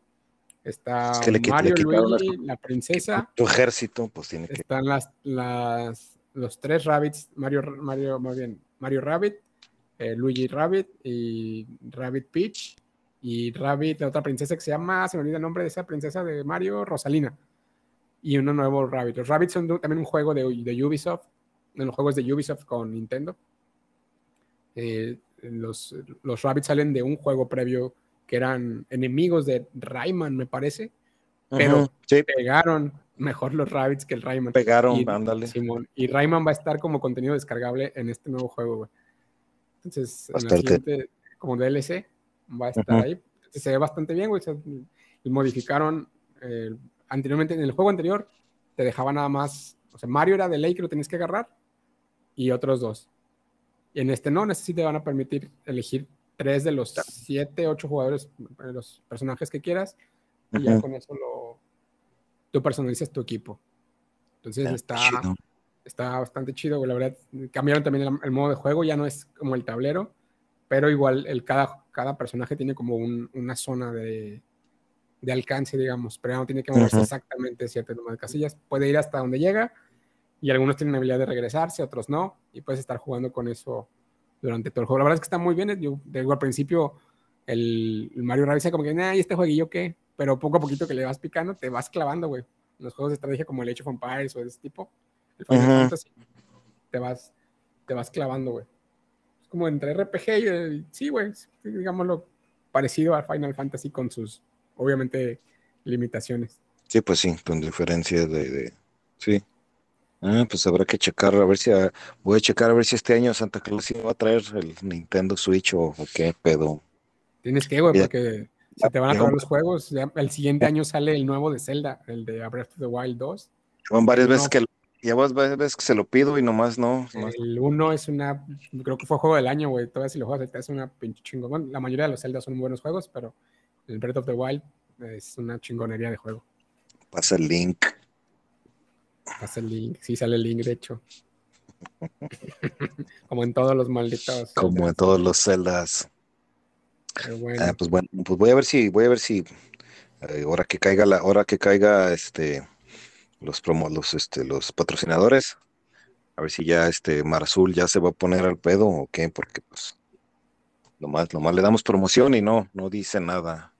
Está Mario, Luigi, la princesa. Tu ejército, pues tiene que. Están las, las, los tres rabbits, Mario, Mario, más bien, Mario Rabbit, eh, Luigi Rabbit y Rabbit Peach. Y Rabbit, la otra princesa que se llama, se me olvida el nombre de esa princesa de Mario, Rosalina. Y uno nuevo Rabbit. Los Rabbits son también un juego de, de Ubisoft, en los juegos de Ubisoft con Nintendo. Eh, los, los Rabbits salen de un juego previo que eran enemigos de Rayman, me parece, pero pegaron mejor los Rabbits que el Rayman. Pegaron, y, ándale. Simón, y Rayman va a estar como contenido descargable en este nuevo juego, güey. Entonces, en la siguiente, como DLC, va a estar ahí. Se ve bastante bien, güey. modificaron eh, anteriormente, en el juego anterior, te dejaba nada más, o sea, Mario era de ley que lo tenías que agarrar y otros dos. Y en este no, en este sí te van a permitir elegir tres de los siete, ocho jugadores, eh, los personajes que quieras, y ya con eso lo, tú personalizas tu equipo. Entonces está, está bastante chido, La verdad, cambiaron también el, modo de juego, ya no es como el tablero, pero igual el, cada, cada personaje tiene como una zona de, de, alcance, digamos, pero no tiene que moverse exactamente cierto número de casillas. Puede ir hasta donde llega y algunos tienen la habilidad de regresarse, otros no, y puedes estar jugando con eso durante todo el juego. La verdad es que está muy bien. Yo digo, al principio el, Mario Rabbids como que, ¿y este jueguillo qué? Pero poco a poquito que le vas picando, te vas clavando, güey. Los juegos de estrategia como el Age of Empires o de ese tipo, el Final Fantasy, te vas, te vas clavando, güey. Como entre RPG y, sí, güey, digámoslo, parecido al Final Fantasy con sus, obviamente, limitaciones. Sí, pues sí, con diferencias de, de, sí. Ah, pues habrá que checar, a ver si ah, voy a checar a ver si este año Santa Claus sí va a traer el Nintendo Switch o, qué pedo. tienes que, güey, porque se te van a acabar los juegos. el siguiente año sale el nuevo de Zelda, el de Breath of the Wild 2. Van varias veces que ya varias veces que se lo pido y nomás no. El 1 es una, creo que fue juego del año, güey. Todavía si lo juegas, es una pinche chingón. la mayoría de los Zelda son buenos juegos, pero el Breath of the Wild es una chingonería de juego. Pasa el link. Pasa el link, sí sale el link, de hecho. Como en todos los malditos. Como en todos los celdas. Ah, pues bueno, pues voy a ver si, voy a ver si eh, ahora que caiga la, hora que caiga este los promos, los este, los patrocinadores, a ver si ya este Mar Azul ya se va a poner al pedo o qué, porque pues nomás, nomás le damos promoción y no, no dice nada.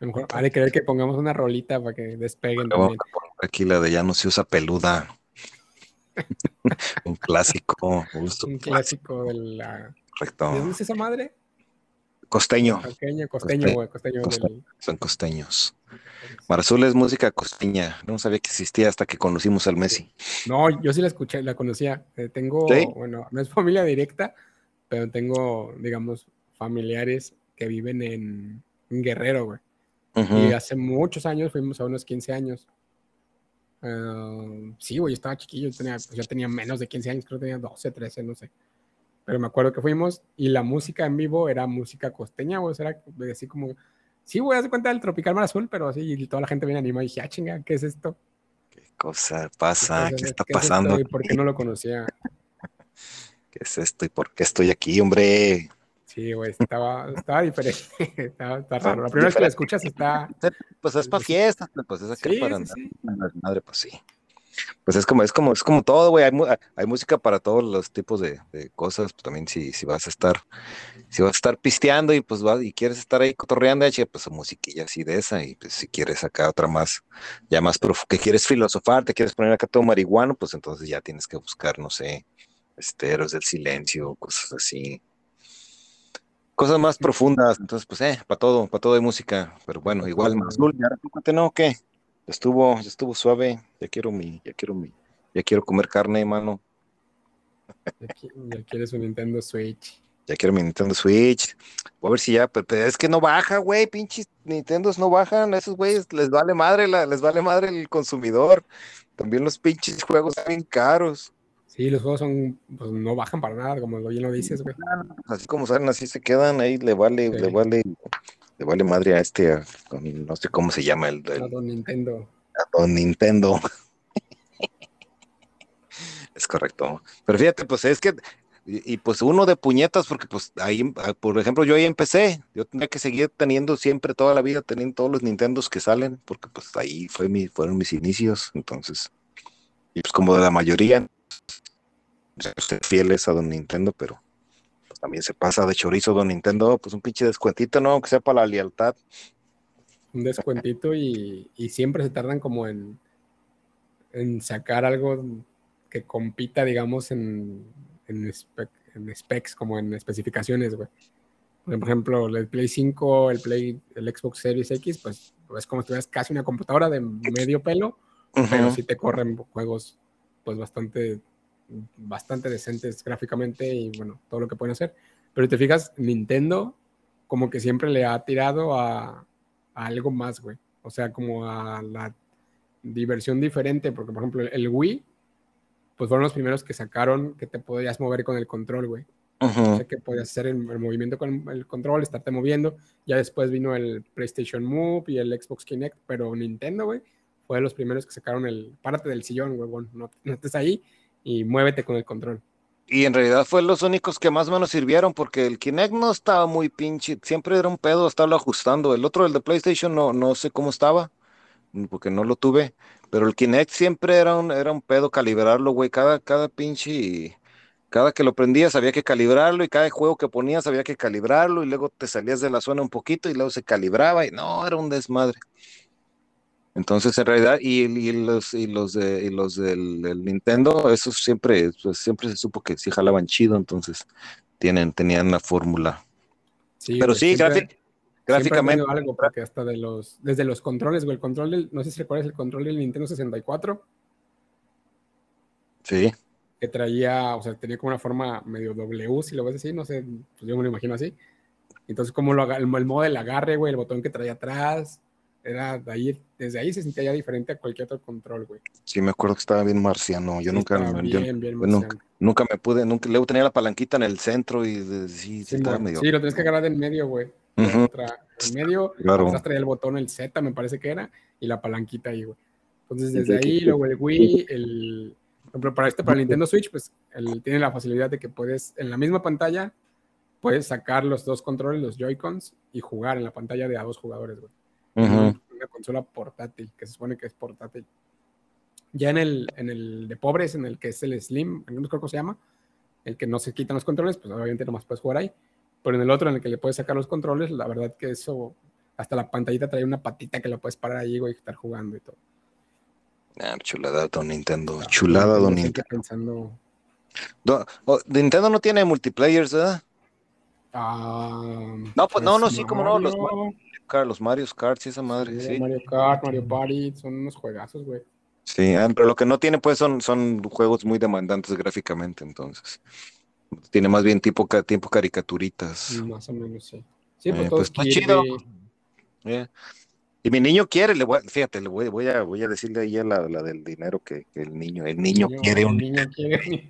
A lo mejor ha de querer que pongamos una rolita para que despeguen. También. Aquí la de ya no se usa peluda. un clásico. Un, clásico de la. Correcto. ¿De dónde es esa madre? Costeño. Costeño, costeño, güey. Costeño, Son costeños. Marzul es música costeña. No sabía que existía hasta que conocimos al Messi. No, yo sí la escuché, la conocía. Eh, tengo, bueno, no es familia directa, pero tengo, digamos, familiares que viven en Guerrero, güey. Y hace muchos años, fuimos a unos 15 años. Uh, sí, güey, yo estaba chiquillo, yo tenía, pues, tenía menos de 15 años, creo que tenía 12, 13, no sé. Pero me acuerdo que fuimos y la música en vivo era música costeña, güey, era así como, sí, güey, hace cuenta del Tropical Mar Azul, pero así, y toda la gente viene animada y dije, ah, chinga, ¿qué es esto? ¿Qué cosa pasa? ¿Qué, está pasando? ¿Y por qué no lo conocía? ¿qué es esto y por qué estoy aquí, hombre? Sí, güey, estaba, estaba diferente. estaba, está raro. La primera vez que la escuchas está. Pues es para fiestas, pues es acá para sí, madre, pues sí. Pues es como, es como, es como todo, güey. Hay, hay, música para todos los tipos de, de, cosas. Pues también si, si vas a estar, si vas a estar pisteando y pues y quieres estar ahí cotorreando, pues musiquilla así de esa. Y pues si quieres acá otra más, ya más prof que quieres filosofar, te quieres poner acá todo marihuano, pues entonces ya tienes que buscar, no sé, esteros del silencio, cosas así. Cosas más profundas, entonces pues eh, para todo, para todo hay música, pero bueno, igual más. ¿Y no? ¿Qué? Estuvo, estuvo suave. Ya quiero mi, ya quiero mi, ya quiero comer carne, mano. Ya, quieres un Nintendo Switch. Ya quiero mi Nintendo Switch. Voy a ver si ya, pero, es que no baja, güey, pinches Nintendos no bajan, a esos güeyes les vale madre, la, les vale madre el consumidor. También los pinches juegos son bien caros. Sí, los juegos son, pues no bajan para nada, como bien lo dices, güey. Así como salen, así se quedan, ahí le vale, le vale le vale madre a este, no sé cómo se llama el. a Don Nintendo. A Don Nintendo. es correcto. Pero fíjate, pues es que, y, pues uno de puñetas, porque pues ahí, ah, por ejemplo, yo ahí empecé, yo tenía que seguir teniendo siempre toda la vida, teniendo todos los Nintendos que salen, porque pues ahí fue mi, fueron mis inicios, entonces, y pues como de la mayoría, fieles a Don Nintendo, pero también se pasa de chorizo Don Nintendo, pues un pinche descuentito, ¿no? Que sea para la lealtad. Un descuentito y, siempre se tardan como en, en sacar algo que compita, digamos, en, en, specs, como en especificaciones, güey. Por ejemplo, el Play 5, el Play, el Xbox Series X, pues es como si tuvieras casi una computadora de medio pelo, pero sí te corren juegos pues bastante bastante decentes gráficamente y bueno, todo lo que pueden hacer. Pero te fijas, Nintendo como que siempre le ha tirado a, algo más, güey. O sea, como a la diversión diferente, porque por ejemplo el Wii, pues fueron los primeros que sacaron que te podías mover con el control, güey. O sea, que podías hacer el, movimiento con el control, estarte moviendo. Ya después vino el PlayStation Move y el Xbox Kinect, pero Nintendo, güey, fue de los primeros que sacaron el párate del sillón, güey, bueno, no, no estés ahí y muévete con el control. Y en realidad fue los únicos que más o menos sirvieron porque el Kinect no estaba muy pinche, siempre era un pedo estarlo ajustando. El otro, el de PlayStation, no, no sé cómo estaba, porque no lo tuve, pero el Kinect siempre era un, era un pedo calibrarlo, güey, cada, cada pinche, cada que lo prendías había que calibrarlo y cada juego que ponías había que calibrarlo y luego te salías de la zona un poquito y luego se calibraba y no, era un desmadre. Entonces, en realidad, y, los, y los, de, y los del, Nintendo, eso siempre, pues, siempre se supo que sí jalaban chido, entonces tienen, tenían la fórmula. Sí, Pero sí, gráficamente. algo, porque hasta de los, desde los controles, güey, el control del, no sé si recuerdas el control del Nintendo 64. Sí. Que traía, o sea, tenía como una forma medio W, si lo ves así, no sé, pues yo me lo imagino así. Entonces, como lo, el, el modo del agarre, güey, el botón que traía atrás, era de ahí, desde ahí se sentía ya diferente a cualquier otro control, güey. Sí, me acuerdo que estaba bien marciano. Yo nunca, nunca, me pude, nunca, luego tenía la palanquita en el centro y sí, sí, estaba medio. Sí, lo tenés que agarrar en medio, güey. En medio, claro. atrás traía el botón, el Z, me parece que era, y la palanquita ahí, güey. Entonces, desde ahí, luego el Wii, el. Pero para este, para el Nintendo Switch, pues tiene la facilidad de que puedes, en la misma pantalla, puedes sacar los dos controles, los Joy-Cons, y jugar en la pantalla de a dos jugadores, güey una consola portátil, que se supone que es portátil. Ya en el, en el de pobres, en el que es el Slim, no creo cómo se llama, el que no se quitan los controles, pues obviamente nomás puedes jugar ahí. Pero en el otro, en el que le puedes sacar los controles, la verdad que eso, hasta la pantallita trae una patita que la puedes parar ahí, güey, y estar jugando y todo. Ah, chulada Don Nintendo, ah, chulada Don Nintendo. Pensando... Oh, Nintendo no tiene multiplayers, ¿verdad? Ah, no, pues no, no, sí, como no, los, los Mario Kart y esa madre. Sí, Mario Kart, Mario Party, son unos juegazos, güey. Sí, ah, pero lo que no tiene, pues, son, son juegos muy demandantes gráficamente, entonces. Tiene más bien tipo, tipo caricaturitas. Más o menos, sí. Sí, eh, pues, está chido. Y mi niño quiere, le voy, fíjate, le voy, voy, a, voy a decirle ahí a la, la del dinero que, el niño, el niño, quiere un. El niño quiere,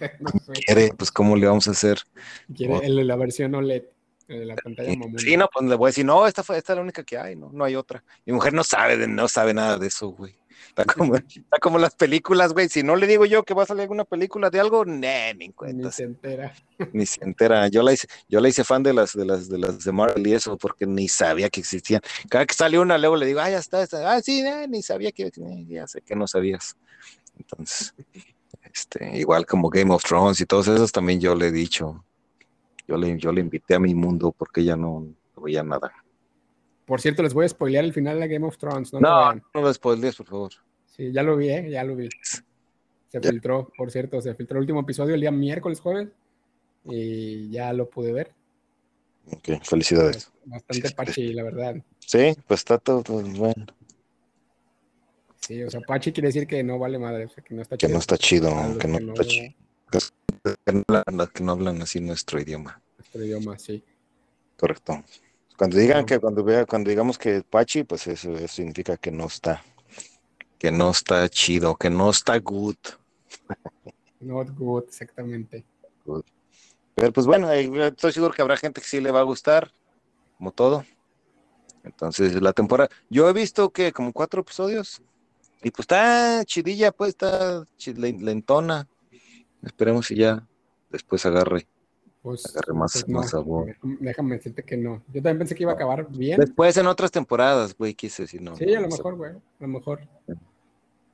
quiere, pues, ¿cómo le vamos a hacer? Quiere la versión OLED de la pantalla Sí, no, pues le voy a decir, no, esta fue, esta es la única que hay, no, no hay otra. Mi mujer no sabe, no sabe nada de eso, güey. Está como, está como las películas, güey. Si no le digo yo que va a salir alguna película de algo, nah, ni cuenta. Ni se entera. Ni se entera. Yo la hice, yo la hice fan de las de las de las de Marvel y eso, porque ni sabía que existían. Cada que sale una, luego le digo, ah, ya está, está. ah, sí, eh, ni sabía que, eh, ya sé que no sabías. Entonces, este, igual como Game of Thrones y todos esos también yo le he dicho. Yo le, yo le invité a mi mundo porque ya no, no veía nada. Por cierto, les voy a spoilear el final de Game of Thrones. No, No, lo no, vean. lo spoilees, por favor. Sí, ya lo vi, ¿eh? ya lo vi. Se filtró, por cierto, se filtró el último episodio el día miércoles, jueves. Y ya lo pude ver. Ok, felicidades. Bastante pachi, la verdad. Sí, pues está todo, todo bueno. Sí, o sea, pachi quiere decir que no vale madre, o sea, que no está Que chido. no está chido, que no está chido. Que no hablan, que no hablan así nuestro idioma. Nuestro idioma, sí. Correcto. Cuando digan que, cuando vea, cuando digamos que Pachi, pues eso, eso significa que no está, que no está chido, que no está good. Not good, exactamente. Pero pues bueno, estoy seguro que habrá gente que sí le va a gustar, como todo. Entonces, la temporada, yo he visto que como cuatro episodios, y pues está chidilla, pues está lentona. Esperemos si ya después agarre. Pues, Agarre más- pues más sabor. Déjame- decirte que no. Yo también pensé que iba a acabar bien. Después en otras temporadas, güey, quise decir, no. Sí, a lo mejor, güey. A lo mejor.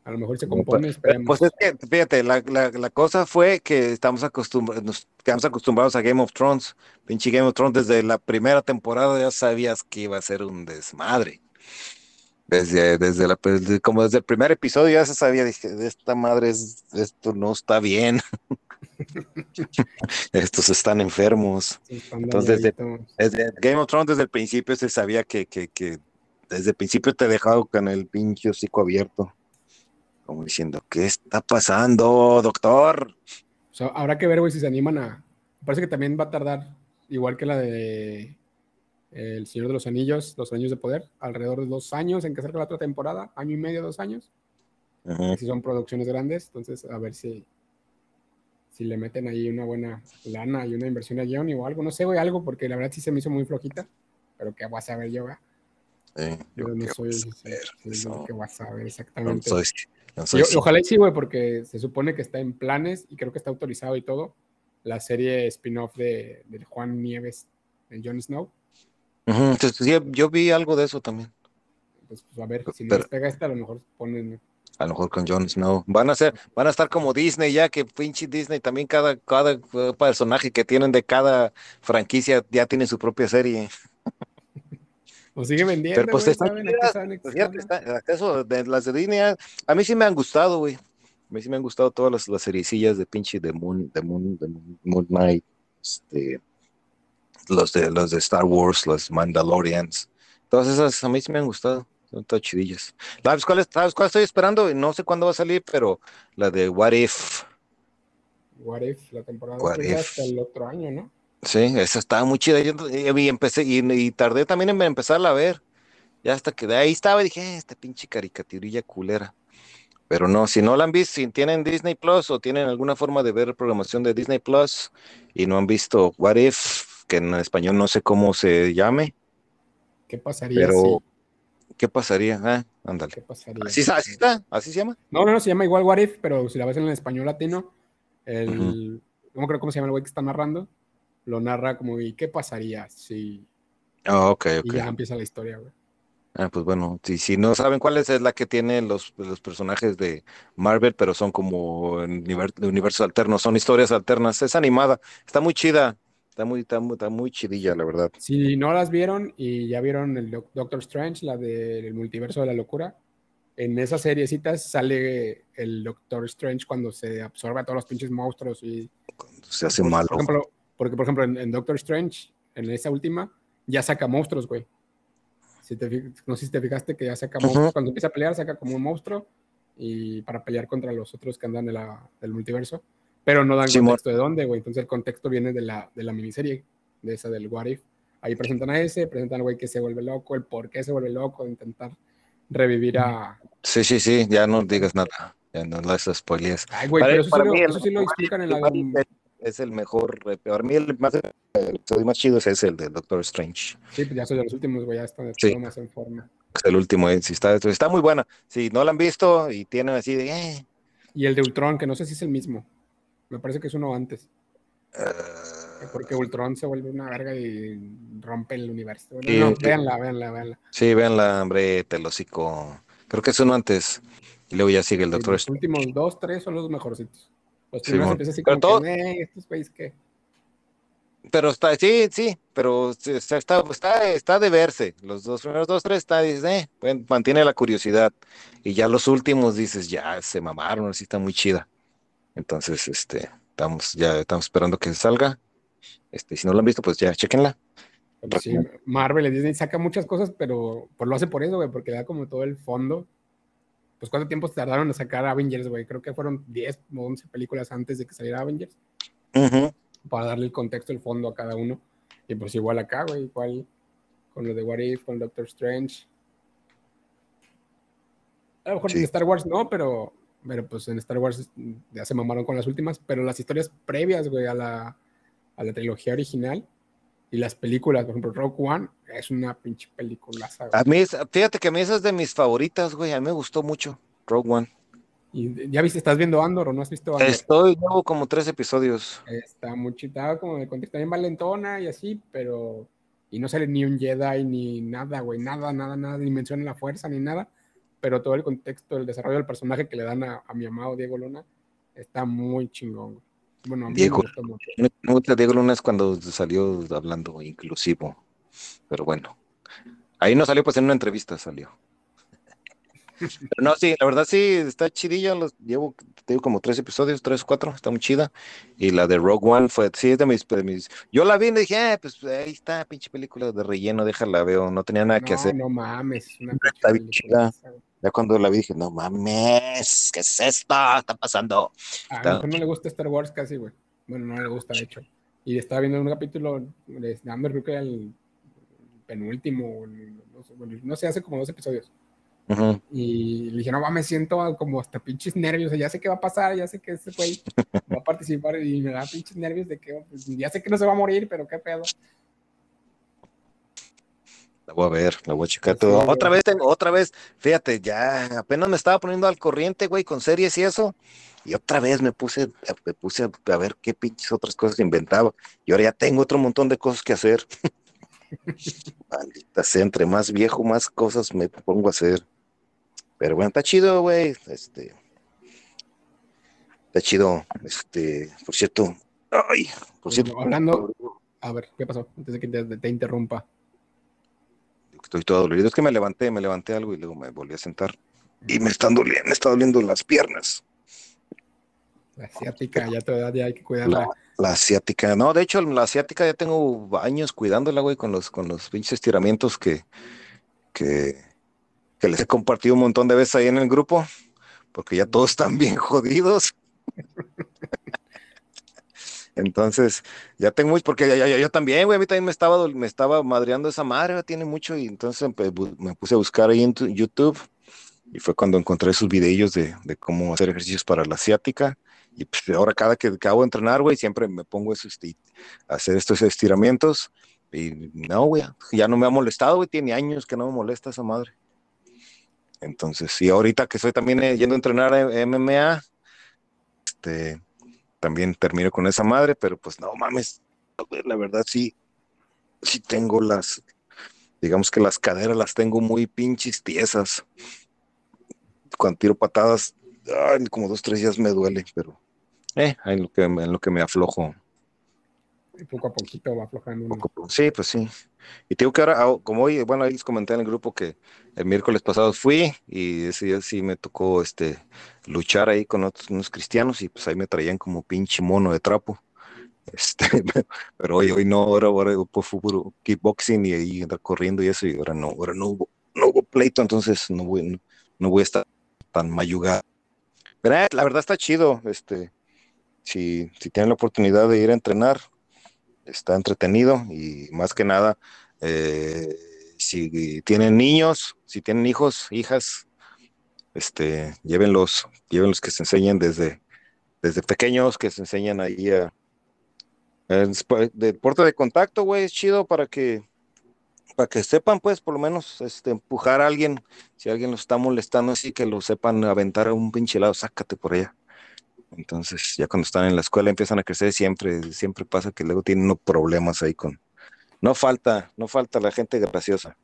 A lo mejor se compone, Pero, esperemos. Pues es que, fíjate, la, la, la cosa fue que estamos acostumbrados, nos quedamos acostumbrados a Game of Thrones. Pinche Game of Thrones, desde la primera temporada ya sabías que iba a ser un desmadre. Desde, desde la, desde- como desde el primer episodio ya se sabía, dije, esta madre, es, esto no está bien. Estos están enfermos. Sí, entonces. Desde Game of Thrones, desde el principio se sabía que, que, que desde el principio te dejaba con el pinche hocico abierto. Como diciendo, ¿qué está pasando, doctor? O sea, habrá que ver, güey, si se animan a. Parece que también va a tardar, igual que la de El Señor de los Anillos, Los Anillos de Poder, alrededor de dos años en que salga la otra temporada, año y medio, dos años. Si son producciones grandes, entonces a ver si, si le meten ahí una buena lana y una inversión a guion o algo, no sé, güey, algo, porque la verdad sí se me hizo muy flojita, pero qué vas a ver yo. Sí, Yo yo no qué soy, sí, sí, qué vas a ver No exactamente. soy, no soy Yo- sí. ojalá y sí, güey, porque se supone que está en planes y creo que está autorizado y todo. La serie spin-off de, de Juan Nieves, de Jon Snow. Ujú, entonces, sí, yo vi algo de eso también. Entonces, pues a ver, si no Pero- les pega esta, a lo mejor ponen. A lo mejor con Jon Snow. Van a ser, van a estar como Disney ya, que pinche Disney también cada, cada eh, personaje que tienen de cada franquicia ya tiene su propia serie. O sigue vendiendo, Pero pues güey, están ¿saben a qué chidas, saben Pues fíjate, extraño? está- eso de las de Disney, a a mí sí me han gustado, güey. A mí sí me han gustado todas las, las seriecillas de pinche de Moon, de Moon, de Moon, Moon Knight, este, los de los de Star Wars, los Mandalorians. Todas esas a mí sí me han gustado. Son todas chidillas. ¿Sabes cuál, es- ¿Sabes cuál estoy esperando? No sé cuándo va a salir, pero la de What If. What If, la temporada What If. hasta el otro año, ¿no? Sí, esa estaba muy chida. Yo, y empecé, y, y tardé también en empezarla a ver. Ya hasta que de ahí estaba y dije, "Eh, esta pinche caricaturilla culera. Pero no, si no la han visto, si tienen Disney Plus o tienen alguna forma de ver programación de Disney Plus y no han visto What If, que en español no sé cómo se llame, ¿Qué pasaría pero si? ¿qué pasaría? Ah, ándale. ¿Qué pasaría? Así, así está, así se llama. No, no, no, se llama igual What If, pero si la ves en el español latino, el. Ujú. No me acuerdo cómo se llama el güey que está narrando. Lo narra como, ¿y qué pasaría si.? Ah, ok, Y ok. ya empieza la historia, güey. Ah, pues bueno, si, si no saben cuál es, es la que tiene los, los personajes de Marvel, pero son como universos alternos, son historias alternas. Es animada, está muy chida, está muy, está muy, está muy chidilla, la verdad. Si no las vieron y ya vieron el Doc- Doctor Strange, la del multiverso de la locura, en esas seriecitas sale el Doctor Strange cuando se absorbe a todos los pinches monstruos y Se hace por, malo. por ejemplo, porque por ejemplo en, en Doctor Strange, en esa última, ya saca monstruos, güey. Si te, no sé si te fijaste que ya saca Ujú. monstruos, cuando empieza a pelear saca como un monstruo y para pelear contra los otros que andan de la- del multiverso, pero no dan Simón. contexto de dónde, güey. Entonces el contexto viene de la, de la miniserie, de esa del What If. Ahí presentan a ese, presentan al güey que se vuelve loco, el por qué se vuelve loco, de intentar revivir a... Sí, sí, sí, ya no digas nada, ya no las spoilees. Ay, güey, Para- pero eso, para sí, lo, el- eso sí lo explican en la... Es el mejor, eh, para mí el más, el más chido es el de Doctor Strange. Sí, pues ya soy de los últimos, güey, ya está Sí. todo más en forma. es el último, eh, sí está, está muy buena. Si no la han visto y tienen así de... Eh. Y el de Ultron, que no sé si es el mismo. Me parece que es uno antes. Uh, porque Ultron se vuelve una verga y rompe el universo. no, véanla, véanla, véanla. Sí, véanla, hombre, telocico. Creo que es uno antes. Y luego ya sigue el Doctor Los últimos dos, tres son los mejorcitos. Los primeros sí, empiezan así como todo... que, estos güeyes que... Pero está, sí, sí, pero está, está, está de verse. Los dos primeros dos, tres, está, dices, eh, mantiene la curiosidad. Y ya los últimos dices, ya se mamaron, así está muy chida. Entonces, este, estamos, ya estamos esperando que salga. Este, si no lo han visto, pues ya chequenla. Sí, Marvel y Disney saca muchas cosas, pero pues lo hace por eso, güey, porque le da como todo el fondo. Pues cuánto tiempo tardaron en sacar Avengers, güey. Creo que fueron 10 o 11 películas antes de que saliera Avengers. Para darle el contexto, el fondo a cada uno. Y pues igual acá, güey, igual con lo de What If, con Doctor Strange. A lo mejor de Star Wars no, pero, pero pues en Star Wars ya se mamaron con las últimas. Pero las historias previas, güey, a la, a la trilogía original y las películas, por ejemplo, Rogue One es una pinche película. A mí, fíjate que a mí esa es de mis favoritas, güey. A mí me gustó mucho Rogue One. ¿Y ya viste, estás viendo Andor o no has visto Andor? Estoy, llevo como tres episodios. Está muy chitado, como de contexto también valentona y así, pero. Y no sale ni un Jedi ni nada, güey, nada, nada, nada, ni menciona la fuerza ni nada. Pero todo el contexto, el desarrollo del personaje que le dan a, a mi amado Diego Luna está muy chingón. Bueno, Diego, Diego Luna es cuando salió hablando inclusivo, pero bueno, ahí no salió, pues en una entrevista salió. Pero no, sí, la verdad sí, está chidilla, los llevo, tengo como tres episodios, tres, cuatro, está muy chida. Y la de Rogue One fue, sí, de mis, de mis yo la vi y dije, ah, pues ahí está, pinche película de relleno, déjala, veo, no tenía nada que hacer. No mames, una está bien chida. Ya cuando la vi dije, no mames, ¿qué es esto? Está pasando. A mí no le gusta Star Wars casi, güey. Bueno, no le gusta, de hecho. Y estaba viendo un capítulo de Amber, creo que era el penúltimo, no sé, bueno, no sé, hace como dos episodios. Y le dije, no, me siento como hasta pinches nervios, ya sé qué va a pasar, ya sé que ese güey va a participar y me da pinches nervios de que pues, ya sé que no se va a morir, pero qué pedo. La voy a ver, la voy a checar todo. Otra vez, tengo, otra vez, fíjate, ya apenas me estaba poniendo al corriente, güey, con series y eso. Y otra vez me puse, me puse a, ver qué pinches otras cosas inventaba. Y ahora ya tengo otro montón de cosas que hacer. Maldita sea, entre más viejo, más cosas me pongo a hacer. Pero bueno, está chido, güey. Este. Está chido. Este, por cierto. Ay, por cierto. Hablando. A ver, ¿qué pasó? Antes de que te interrumpa estoy todo dolorido. Es que me levanté, me levanté algo y luego me volví a sentar. Y me están doliendo, me está doliendo las piernas. La asiática, ya todavía hay que cuidarla. La, asiática, no, de hecho, la asiática ya tengo años cuidándola, güey, con los, con los pinches estiramientos que, que, que les he compartido un montón de veces ahí en el grupo, porque ya todos están bien jodidos. Entonces, ya tengo mucho, porque yo también, güey, a mí también me estaba, me estaba madreando esa madre, tiene mucho, y entonces me puse a buscar ahí en YouTube, y fue cuando encontré esos videillos de, cómo hacer ejercicios para la asiática, y pues ahora cada que acabo de entrenar, güey, siempre me pongo eso, este, a hacer estos estiramientos, y no, güey, ya no me ha molestado, güey, tiene años que no me molesta esa madre. Entonces, y ahorita que estoy también eh, yendo a entrenar MMA, este también termino con esa madre, pero pues no mames, la verdad sí, sí tengo las, digamos que las caderas las tengo muy pinches tiesas. Cuando tiro patadas, como dos, tres días me duele, pero eh, en lo que, en lo que me aflojo poco a poquito va aflojando. Sí, pues sí. Y tengo que ahora, ah, como hoy, bueno, ahí les comenté en el grupo que el miércoles pasado fui y ese día sí me tocó este luchar ahí con otros unos cristianos y pues ahí me traían como pinche mono de trapo. Este, pero hoy, hoy no, ahora, ahora pues, fue puro kickboxing y ahí andar corriendo y eso, y ahora no, ahora no hubo, no hubo pleito, entonces no voy, no, voy a estar tan mayugado. Pero eh, la verdad está chido, este, si, si tienen la oportunidad de ir a entrenar, está entretenido y más que nada, eh, si tienen niños, si tienen hijos, hijas, este, llévenlos, llévenlos que se enseñen desde, desde pequeños, que se enseñan ahí a, deporte de contacto, güey, es chido para que, para que sepan, pues, por lo menos, este, empujar a alguien, si alguien lo está molestando así, que lo sepan aventar a un pinche lado, sácate por allá. Entonces, ya cuando están en la escuela empiezan a crecer, siempre, siempre pasa que luego tienen unos problemas ahí con. No falta, no falta la gente graciosa.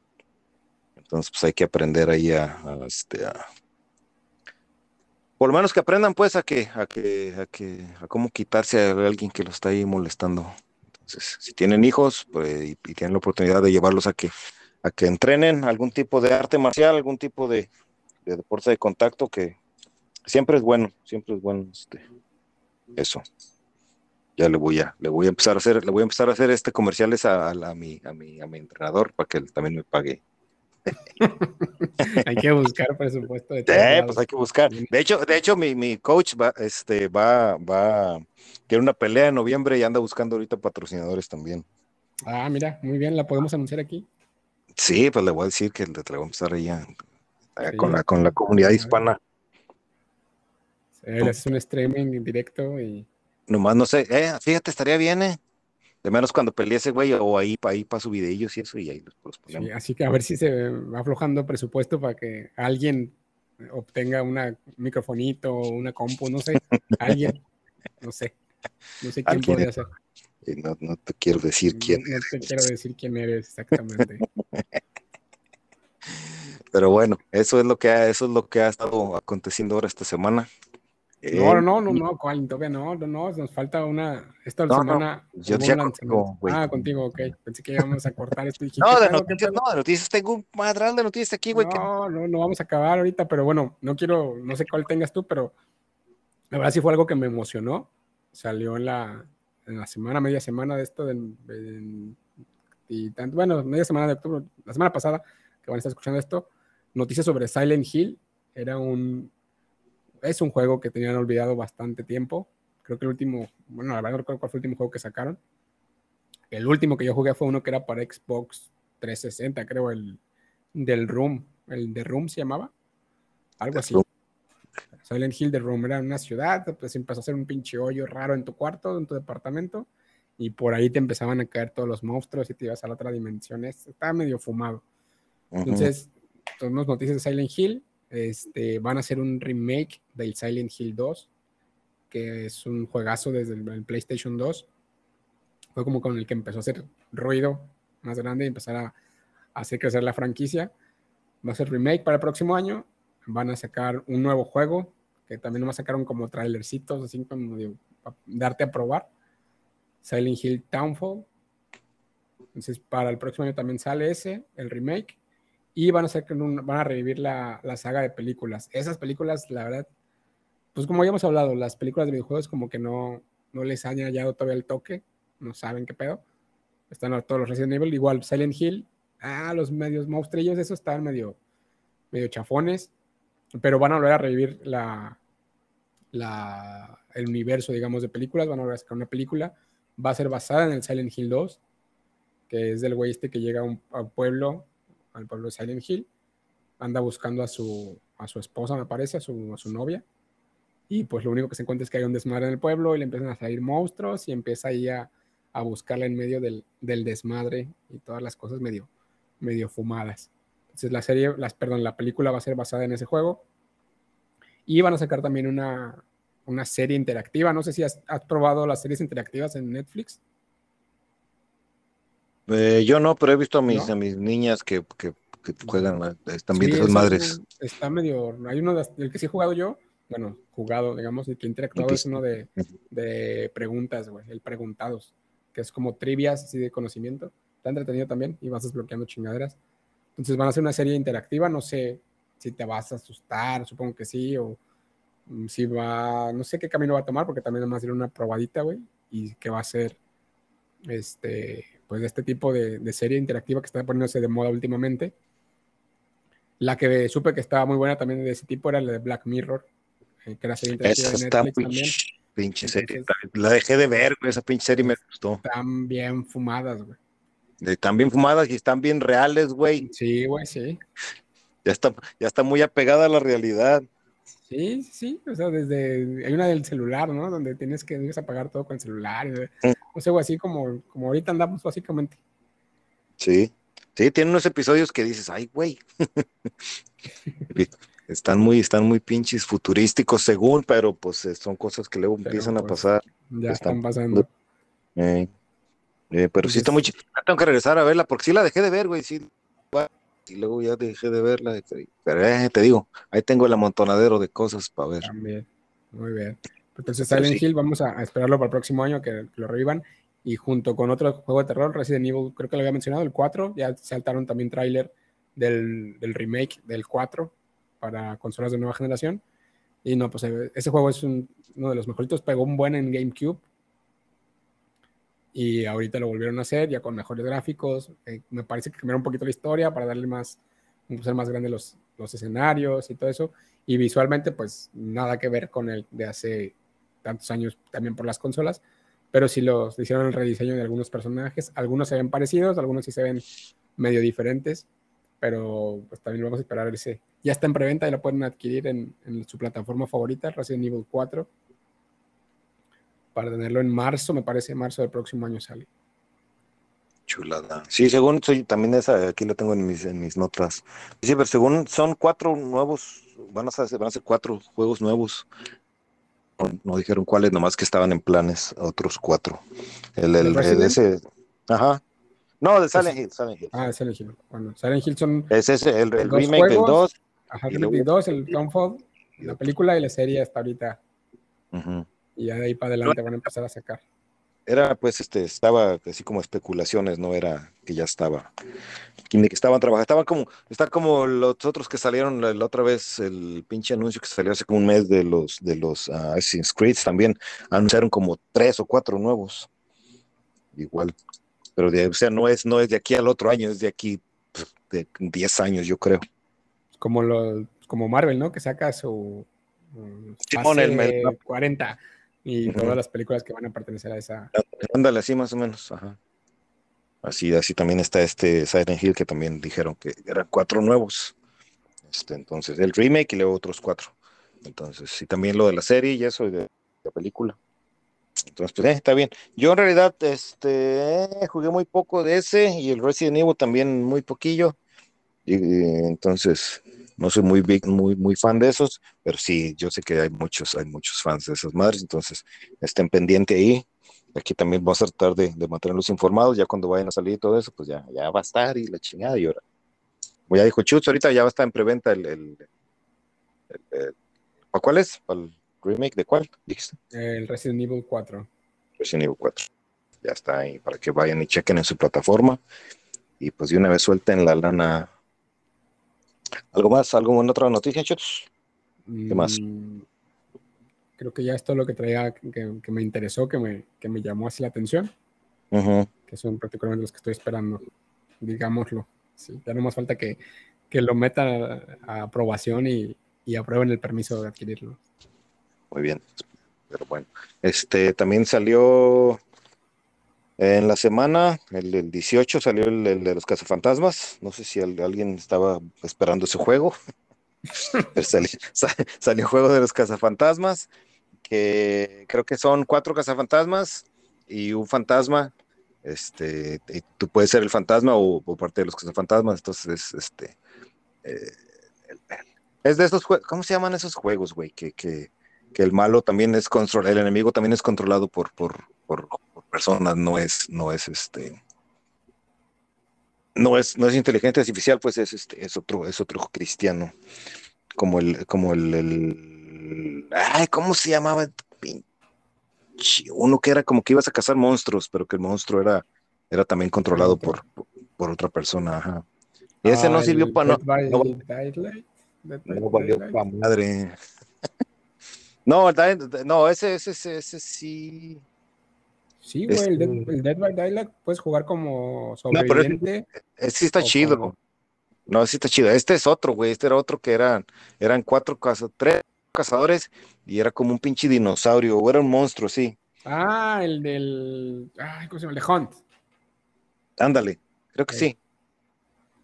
Entonces, pues hay que aprender ahí a, este, a, por lo menos que aprendan pues a que, a que, a que, a cómo quitarse a alguien que lo está ahí molestando. Entonces, si tienen hijos pues, y, tienen la oportunidad de llevarlos a que, a que entrenen algún tipo de arte marcial, algún tipo de, de deporte de contacto, que siempre es bueno, siempre es bueno este, eso. Ya le voy a, le voy a empezar a hacer, le voy a empezar a hacer este comerciales a, a, mi, a, mi, a mi entrenador para que él también me pague hay que buscar presupuesto de eh, pues hay que buscar. De hecho, de hecho mi, mi, coach va, este, va, va, quiere una pelea en noviembre y anda buscando ahorita patrocinadores también. Ah, mira, muy bien, la podemos anunciar aquí. Sí, pues le voy a decir que le voy a empezar ahí con, la, con la comunidad hispana. Es un streaming en directo y. Nomás no sé, eh, fíjate, estaría bien, eh. De menos cuando peleé ese güey, o ahí, ahí para su videillos y eso, y ahí los, ponemos. así que a ver si se va aflojando presupuesto para que alguien obtenga un microfonito o una compu, no sé, alguien, no sé, no sé quién podría hacer. No, no, te quiero decir quién no, eres. No te quiero decir quién eres exactamente. Pero bueno, eso es lo que ha, eso es lo que ha estado aconteciendo ahora esta semana. No, no, no, no, ¿cuál? Todavía no, no, no, nos falta una, esta semana. Yo decía contigo, güey. Ah, contigo, ok. Pensé que íbamos a cortar esto. no, de noticias, no, de noticias tengo un madral de noticias aquí, güey. No, no, no vamos a acabar ahorita, pero bueno, no quiero, no sé cuál tengas tú, pero la verdad sí fue algo que me emocionó. Salió en la, en la semana, media semana de esto, de, y tanto, bueno, media semana de octubre, la semana pasada, que van a estar escuchando esto, noticias sobre Silent Hill. Era un, es un juego que tenían olvidado bastante tiempo. Creo que el último, bueno, la verdad no recuerdo cuál fue el último juego que sacaron. El último que yo jugué fue uno que era para Xbox 360, creo, el del Room, el de Room se llamaba, algo así. Silent Hill de Room era una ciudad, pues empezó a hacer un pinche hoyo raro en tu cuarto, en tu departamento, y por ahí te empezaban a caer todos los monstruos y te ibas a la otra dimensión. Estaba medio fumado. Entonces, tenemos noticias de Silent Hill. Este, van a hacer un remake del Silent Hill 2, que es un juegazo desde el, PlayStation 2. Fue como con el que empezó a hacer ruido más grande y empezar a, hacer crecer la franquicia. Va a ser remake para el próximo año. Van a sacar un nuevo juego, que también a sacaron como trailercitos, así como de, darte a probar. Silent Hill Townfall. Entonces, para el próximo año también sale ese, el remake y van a, hacer, van a revivir la, la, saga de películas. Esas películas, la verdad, pues como ya hemos hablado, las películas de videojuegos como que no, no les han hallado todavía el toque, no saben qué pedo. Están todos los Resident Evil, igual Silent Hill, ah, los medios monstrillos, esos están medio, medio chafones, pero van a volver a revivir la, la, el universo, digamos, de películas, van a volver a sacar una película, va a ser basada en el Silent Hill 2, que es del güey este que llega a un, a un pueblo al pueblo de Silent Hill. Anda buscando a su, a su esposa, me parece, a su, a su novia. Y pues lo único que se encuentra es que hay un desmadre en el pueblo y le empiezan a salir monstruos y empieza ahí a, a buscarla en medio del, del, desmadre y todas las cosas medio, medio fumadas. Entonces la serie, las, perdón, la película va a ser basada en ese juego. Y van a sacar también una, una serie interactiva. No sé si has, has probado las series interactivas en Netflix. Eh, yo no, pero he visto a mis, a mis niñas que, que, que juegan, están viendo sus madres. Está medio, hay uno del que sí he jugado yo, bueno, jugado, digamos, y que he interactuado es uno de, de preguntas, güey, el preguntados, que es como trivias así de conocimiento. Está entretenido también y vas desbloqueando chingaderas. Entonces van a hacer una serie interactiva, no sé si te vas a asustar, supongo que sí, o mm, si va, no sé qué camino va a tomar, porque también va a ser una probadita, güey, y que va a ser, este, pues de este tipo de, serie interactiva que está poniéndose de moda últimamente. La que supe que estaba muy buena también de ese tipo era la de Black Mirror, eh, que era serie interactiva de Netflix también. Pinche serie. La dejé de ver, güey, esa pinche serie me gustó. Están bien fumadas, güey. Están bien fumadas y están bien reales, güey. Sí, güey, sí. Ya está, ya está muy apegada a la realidad. Sí, sí, o sea, desde, hay una del celular, ¿no? Donde tienes que tienes apagar todo con el celular, o sea, así como, como ahorita andamos básicamente. Sí, Sí, tiene unos episodios que dices, ay, güey. están muy, están muy pinches futurísticos según, pero pues eh, son cosas que luego empiezan a pues, pasar. Ya están, pasando. Eh, eh, pero sí está muy chido. Tengo que regresar a verla porque sí la dejé de ver, güey. Sí, y luego ya dejé de verla. Pero te digo, ahí tengo el amontonadero de cosas para ver. También. Muy bien. Entonces, Silent Hill, vamos a, esperarlo para el próximo año que, lo revivan. Y junto con otro juego de terror, Resident Evil, creo que lo había mencionado, el 4, ya saltaron también tráiler del, del, remake del 4 para consolas de nueva generación. Y no, pues eh, ese juego es uno de los mejoritos, pegó un buen en GameCube. Y ahorita lo volvieron a hacer ya con mejores gráficos. Eh, me parece que cambiaron un poquito la historia para darle más, ser más grandes los, los escenarios y todo eso. Y visualmente, pues nada que ver con el de hace tantos años también por las consolas, pero sí los hicieron el rediseño de algunos personajes. Algunos se ven parecidos, algunos sí se ven medio diferentes, pero pues también vamos a esperar ese. Ya está en preventa y lo pueden adquirir en, en su plataforma favorita, Resident Evil 4, para tenerlo en marzo, me parece, marzo del próximo año sale. Chulada. Sí, según soy, también esa, aquí lo tengo en mis, en mis notas. Sí, pero según son cuatro nuevos, van a ser, van a ser cuatro juegos nuevos. No, dijeron cuáles, nomás que estaban en planes, otros cuatro. El, el, ese, ajá. No, de Silent Hill, Silent Hill. Ah, de Silent Hill. Bueno, Silent Hill son. Es ese, el, el remake del 2. Ajá, el 2, el Downfall, la película y la serie hasta ahorita. Y ya de ahí para adelante van a empezar a sacar. Era pues este estaba así como especulaciones no era que ya estaba que estaban trabajando estaban como está como los otros que salieron la, otra vez el pinche anuncio que salió hace como un mes de los de los uh, Assassin's Creed también anunciaron como tres o cuatro nuevos. Igual pero de, o sea no es no es de aquí al otro año es de aquí pues, de 10 años yo creo. Como lo como Marvel no que saca su Simón, el 40 y todas las películas que van a pertenecer a esa. Ándale, así más o menos, ajá. Así, así también está este Silent Hill que también dijeron que eran cuatro nuevos. Este, entonces, el remake y luego otros cuatro. Entonces, y también lo de la serie y eso de la película. Entonces, pues, eh, está bien. Yo en realidad este, jugué muy poco de ese y el Resident Evil también muy poquillo. Y, entonces, no soy muy big, muy, muy fan de esos, pero sí, yo sé que hay muchos, hay muchos fans de esas madres, entonces estén pendientes ahí. Aquí también vamos a tratar de, mantenerlos informados, ya cuando vayan a salir y todo eso, pues ya, ya va a estar y la chingada y ahora. Como ya dijo Chutz, ahorita ya va a estar en preventa el, el, ¿para cuál es? ¿Para el remake de cuál? El Resident Evil 4. Resident Evil 4. Ya está ahí para que vayan y chequen en su plataforma. Y pues de una vez suelten la lana ¿Algo más? ¿Alguna otra noticia, Chutes? ¿Qué más? Mm, creo que ya esto es lo que traía, que, me interesó, que me, que me llamó así la atención. Que son prácticamente los que estoy esperando, digámoslo. Sí, ya no más falta que, que lo metan a, aprobación y, y, aprueben el permiso de adquirirlo. Muy bien, pero bueno. Este también salió en la semana, el, 18, salió el, de los cazafantasmas. No sé si alguien estaba esperando ese juego. salió, el juego de los cazafantasmas, que creo que son cuatro cazafantasmas y un fantasma. Este, tú puedes ser el fantasma o, parte de los cazafantasmas. Entonces, este, eh, es de esos juegos. ¿Cómo se llaman esos juegos, güey? Que, que, que, el malo también es controlado, el enemigo también es controlado por, por, por personas, no es, no es este, no es, no es inteligencia artificial, pues es este, es otro, es otro cristiano, como el, como el, el ay, ¿cómo se llamaba? Uno que era como que ibas a cazar monstruos, pero que el monstruo era, era también controlado por, por, otra persona, Y ese no sirvió para no, no, valió para madre. no, no, ese, ese, ese, ese sí. Sí, güey, el, Dead, by Daylight puedes jugar como sobreviviente. No, pero sí está chido. No, sí está chido. Este es otro, güey. Este era otro que eran, eran cuatro cazadores, tres cazadores y era como un pinche dinosaurio, o era un monstruo, sí. Ah, el del. Ay, ¿cómo se llama? El de Hunt. Ándale, creo que sí.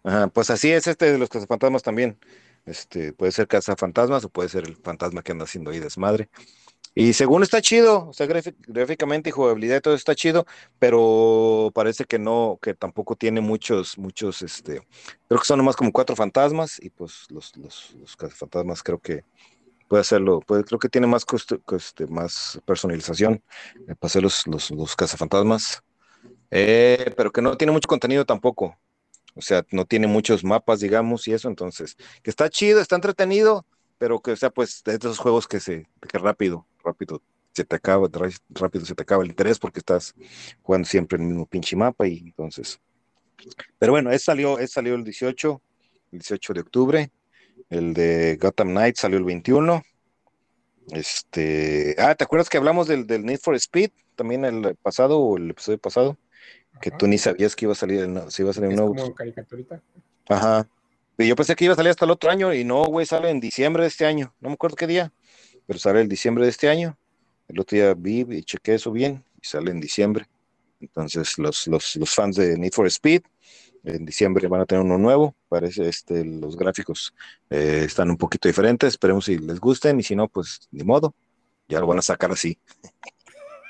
Ajá, pues así es este de los cazafantasmas también. Este, puede ser cazafantasmas o puede ser el fantasma que anda haciendo ahí desmadre. Y según está chido, o sea, gráficamente y jugabilidad todo está chido, pero parece que no, que tampoco tiene muchos, muchos, este, creo que son nomás como cuatro fantasmas y pues los, los, los fantasmas creo que puede hacerlo, puede, creo que tiene más este, más personalización eh, para los, los, los cazafantasmas, eh, pero que no tiene mucho contenido tampoco. O sea, no tiene muchos mapas, digamos, y eso, entonces, que está chido, está entretenido, pero que, o sea, pues, de esos juegos que se, que rápido, rápido se te acaba, rápido se te acaba el interés porque estás jugando siempre el mismo pinche mapa y entonces. Pero bueno, es salió, es salió el 18, el 18 de octubre. El de Gotham Knight salió el 21. Este, ah, ¿te acuerdas que hablamos del, del Need for Speed? También el pasado o el episodio pasado, que tú ni sabías que iba a salir, si iba a salir un nuevo. Como caricaturita. Ajá. Y yo pensé que iba a salir hasta el otro año y no, güey, sale en diciembre de este año. No me acuerdo qué día pero sale el diciembre de este año. El otro día vi y chequé eso bien y sale en diciembre. Entonces, los, los, los fans de Need for Speed en diciembre van a tener uno nuevo. Parece este, los gráficos eh, están un poquito diferentes. Esperemos si les gusten y si no, pues ni modo. Ya lo van a sacar así.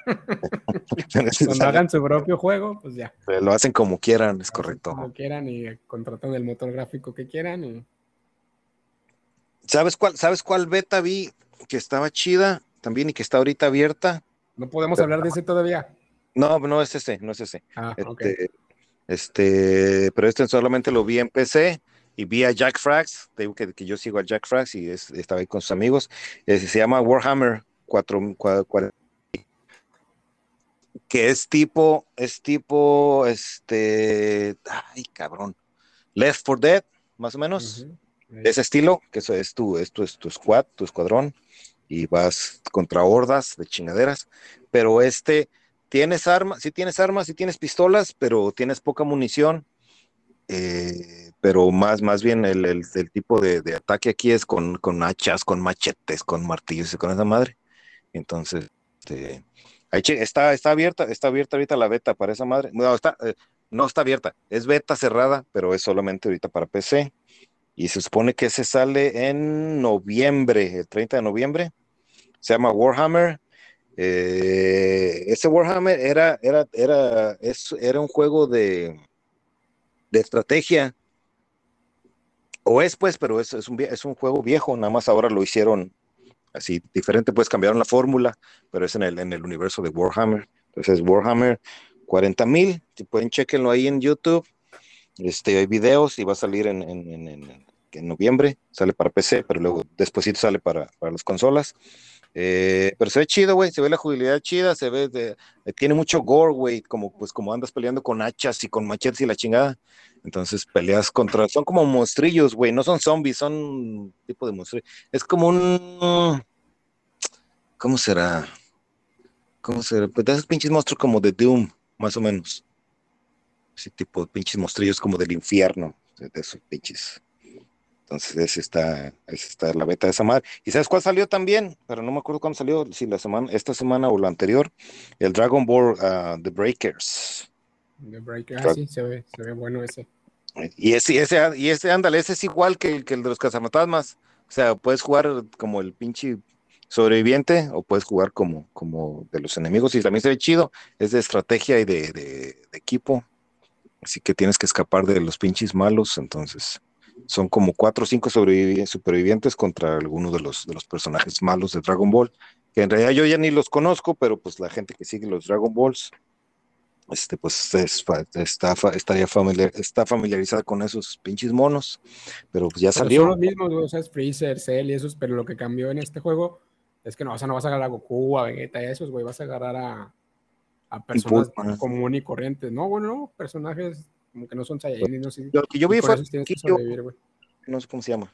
Cuando hagan su propio juego, pues ya. Lo hacen como quieran, es correcto. Como quieran y contratan el motor gráfico que quieran. Y... ¿Sabes cuál, ¿Sabes cuál beta vi que estaba chida también y que está ahorita abierta. No podemos hablar de ese todavía. No, no es ese, no es ese. Ah, este, este, pero este solamente lo vi en PC y vi a Jack Frags, te digo que, que yo sigo a Jack Frags y estaba ahí con sus amigos. se llama Warhammer 4, que es tipo, es tipo, este, ay cabrón, Left for Dead, más o menos, ese estilo, que eso es tu, esto es tu squad, tu escuadrón, y vas contra hordas de chingaderas, pero este, tienes armas, sí tienes armas, sí tienes pistolas, pero tienes poca munición, eh, pero más, más bien el, el, tipo de, de, ataque aquí es con, con, hachas, con machetes, con martillos y con esa madre. Entonces, este, está, está abierta, está abierta ahorita la beta para esa madre. No, está, eh, no está abierta, es beta cerrada, pero es solamente ahorita para PC. Y se supone que se sale en noviembre, el 30 de noviembre se llama Warhammer. Eh, ese Warhammer era, era, era, es, era un juego de, de estrategia. O es pues, pero es, es, un, es un juego viejo, nada más ahora lo hicieron así diferente, pues cambiaron la fórmula, pero es en el, en el universo de Warhammer. Entonces, Warhammer 40.000, si pueden chequenlo ahí en YouTube. Este, hay videos y va a salir en, en, en, en noviembre, sale para PC, pero luego después sale para, para las consolas. Eh, pero se ve chido, güey, se ve la jugabilidad chida, se ve, de, eh, tiene mucho gore, güey, como, pues, como andas peleando con hachas y con machetes y la chingada. Entonces peleas contra, son como monstrillos, güey, no son zombies, son tipo de monstruo. Es como un, ¿cómo será? ¿Cómo será? Pues de esos pinches monstruos como de Doom, más o menos. Ese tipo de pinches monstrillos como del infierno, de esos pinches entonces, esa está, la beta de esa madre. ¿Y sabes cuál salió también? Pero no me acuerdo cuándo salió, si la semana, esta semana o la anterior. El Dragon Ball uh, The Breakers. The Breakers, ah, sí, se ve, se ve bueno ese. Y ese, ese, y ese, ándale, ese es igual que el, que el de los cazafantasmas. O sea, puedes jugar como el pinche sobreviviente o puedes jugar como, como de los enemigos y también se ve chido. Es de estrategia y de, de equipo. Así que tienes que escapar de los pinches malos, entonces son como cuatro o cinco supervivientes contra algunos de los, de los personajes malos de Dragon Ball, que en realidad yo ya ni los conozco, pero pues la gente que sigue los Dragon Balls, este, pues está, estaría familiar, está familiarizada con esos pinches monos, pero pues ya salió. Son los mismos, o sea, es Freezer, Cell y esos, pero lo que cambió en este juego es que no, o sea, no vas a agarrar a Goku, a Vegeta y a esos, güey, vas a agarrar a, a personas comunes y corrientes. No, bueno, no, personajes como que no son Saiyajin, no sé. Lo que yo vi fue no sé cómo se llama.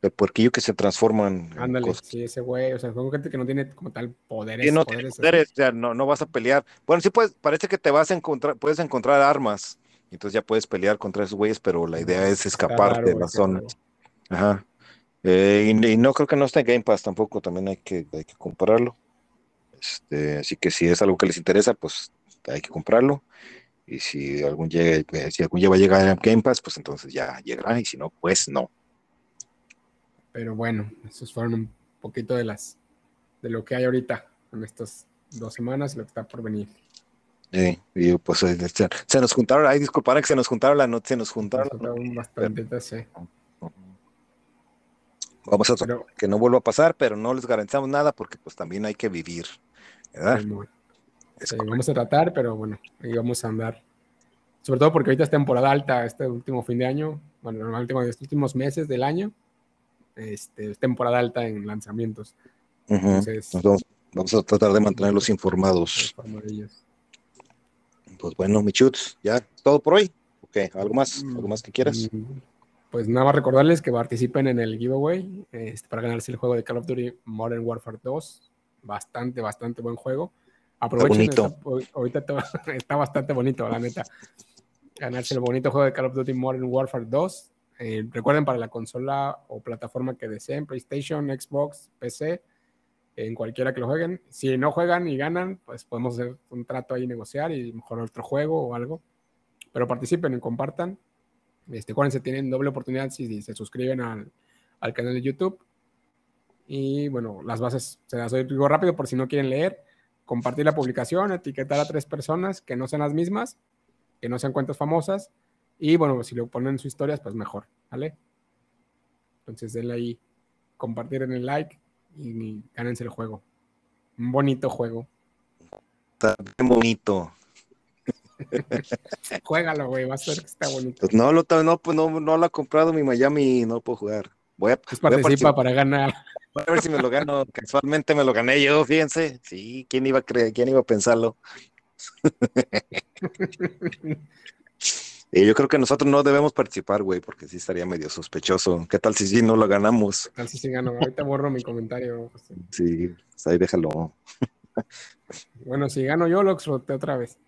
El puerquillo que se transforma en. Ándale, sí, ese güey. O sea, son gente que no tiene como tal poderes. Sí, no poderes, poderes o sea, no, no vas a pelear. Bueno, sí puedes, parece que te vas a encontrar, puedes encontrar armas. Entonces ya puedes pelear contra esos güeyes, pero la idea es escapar de la zona. Ajá. Eh, y, no creo que no esté en Game Pass tampoco, también hay que, hay que comprarlo. Este, así que si es algo que les interesa, pues hay que comprarlo. Y si algún, llega, eh, si algún día va a llegar a Game Pass, pues entonces ya llegará, y si no, pues no. Pero bueno, esos fueron un poquito de las de lo que hay ahorita en estas dos semanas y lo que está por venir. Sí, y pues eh, se, se nos juntaron, ay, disculpar que se nos juntaron la noche, se nos juntaron. Nos sí. Vamos a Pero- que no vuelva a pasar, pero no les garantizamos nada porque pues también hay que vivir, ¿verdad? Sí, vamos a tratar, pero bueno, ahí vamos a andar. Sobre todo porque ahorita es temporada alta, este último fin de año, bueno, normalmente con estos últimos meses del año, este, es temporada alta en lanzamientos. Ujú. Entonces, Nos vamos, vamos a tratar de mantenerlos informados. Pues bueno, Michuts, ya todo por hoy. Ok, ¿algo más? ¿Algo más que quieras? Mm, Pues nada más recordarles que participen en el giveaway este, para ganarse el juego de Call of Duty Modern Warfare 2. Bastante, bastante buen juego. Aprovechen, bonito. está- hoy- ahorita está, está bastante bonito, la neta. Ganarse el bonito juego de Call of Duty Modern Warfare 2. Eh, recuerden para la consola o plataforma que deseen, PlayStation, Xbox, PC, en cualquiera que lo jueguen. Si no juegan y ganan, pues podemos hacer un trato ahí, negociar y mejorar otro juego o algo. Pero participen y compartan. Este, acuérdense, tienen doble oportunidad si se suscriben al, al canal de YouTube. Y bueno, las bases se las digo rápido por si no quieren leer. Compartir la publicación, etiquetar a tres personas que no sean las mismas, que no sean cuentas famosas. Y bueno, si lo ponen en sus historias, pues mejor, ¿vale? Entonces denle ahí, compartir en el like y gánense el juego. Un bonito juego. Está bien bonito. Juégalo, güey, va a ser que está bonito. Pues no, lo, no, pues no, no lo ha comprado mi Miami, no puedo jugar. Voy a, Pues voy a participa participar, para ganar. Voy a ver si me lo gano. Casualmente me lo gané yo, fíjense. Sí, ¿quién iba a creer? ¿Quién iba a pensarlo? Y yo creo que nosotros no debemos participar, güey, porque sí estaría medio sospechoso. ¿Ququé tal si sí no lo ganamos? Así sí gano. Ahorita borro mi comentario. Sí, pues ahí déjalo. Bueno, si gano yo, lo otra vez.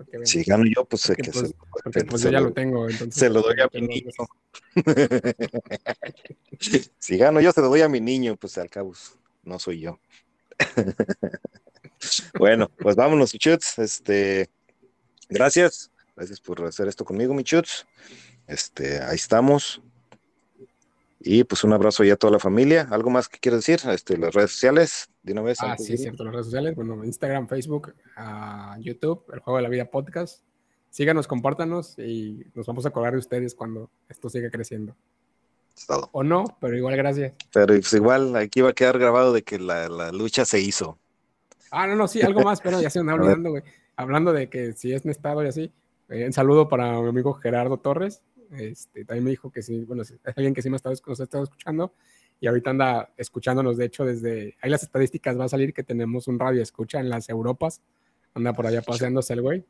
Porque, Si gano yo, pues sé Porque, que pues, se, porque, pues, yo ya lo- lo tengo. Entonces, se lo doy a mi niño. si gano yo, se lo doy a mi niño, pues al cabo no soy yo. bueno, pues vámonos, Michuts. Este, gracias. Gracias por hacer esto conmigo, Michuts. Este, ahí estamos. Y pues un abrazo ya a toda la familia. ¿Algo más que quieras decir? Este, las redes sociales, de una vez. Ah, sí, cierto. Las redes sociales, bueno, Instagram, Facebook, ah, YouTube, El Juego de la Vida Podcast. Síganos, compártanos y nos vamos a acordar de ustedes cuando esto siga creciendo. O no, pero igual gracias. Pero pues, igual aquí va a quedar grabado de que la, la lucha se hizo. Ah, no, no, sí, algo más, pero ya se me está olvidando, güey. Hablando de que si es estado y así, eh, un saludo para mi amigo Gerardo Torres. Este, también me dijo que sí, bueno, es alguien que sí me ha estado, nos ha estado escuchando y ahorita anda escuchándonos, de hecho, desde ahí las estadísticas va a salir que tenemos un radio escucha en las Europas, anda por allá paseándose el güey.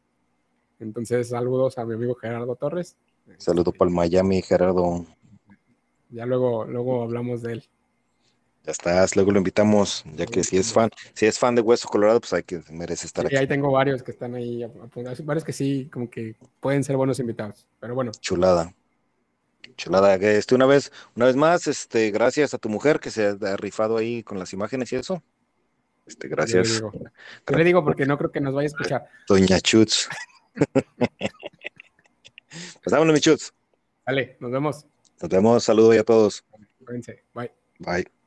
Entonces, saludos a mi amigo Gerardo Torres. Saludo para el Miami, Gerardo. Ya luego, luego hablamos de él. Ya estás, luego lo invitamos, ya que si es fan, si es fan de Hueso Colorado, pues hay que merece estar Y aquí. ahí tengo varios que están ahí, varios que sí, como que pueden ser buenos invitados. Pero bueno, Chulada. Chulada. Este, una vez, una vez más, este, gracias a tu mujer que se ha rifado ahí con las imágenes y eso. Este, yo le gracias, digo, yo le digo porque no creo que nos vaya a escuchar. Doña Chutz. pues vámonos, mi Chutz. Vale, nos vemos. Nos vemos, saludo y a todos. Cuídense. Bye. Bye.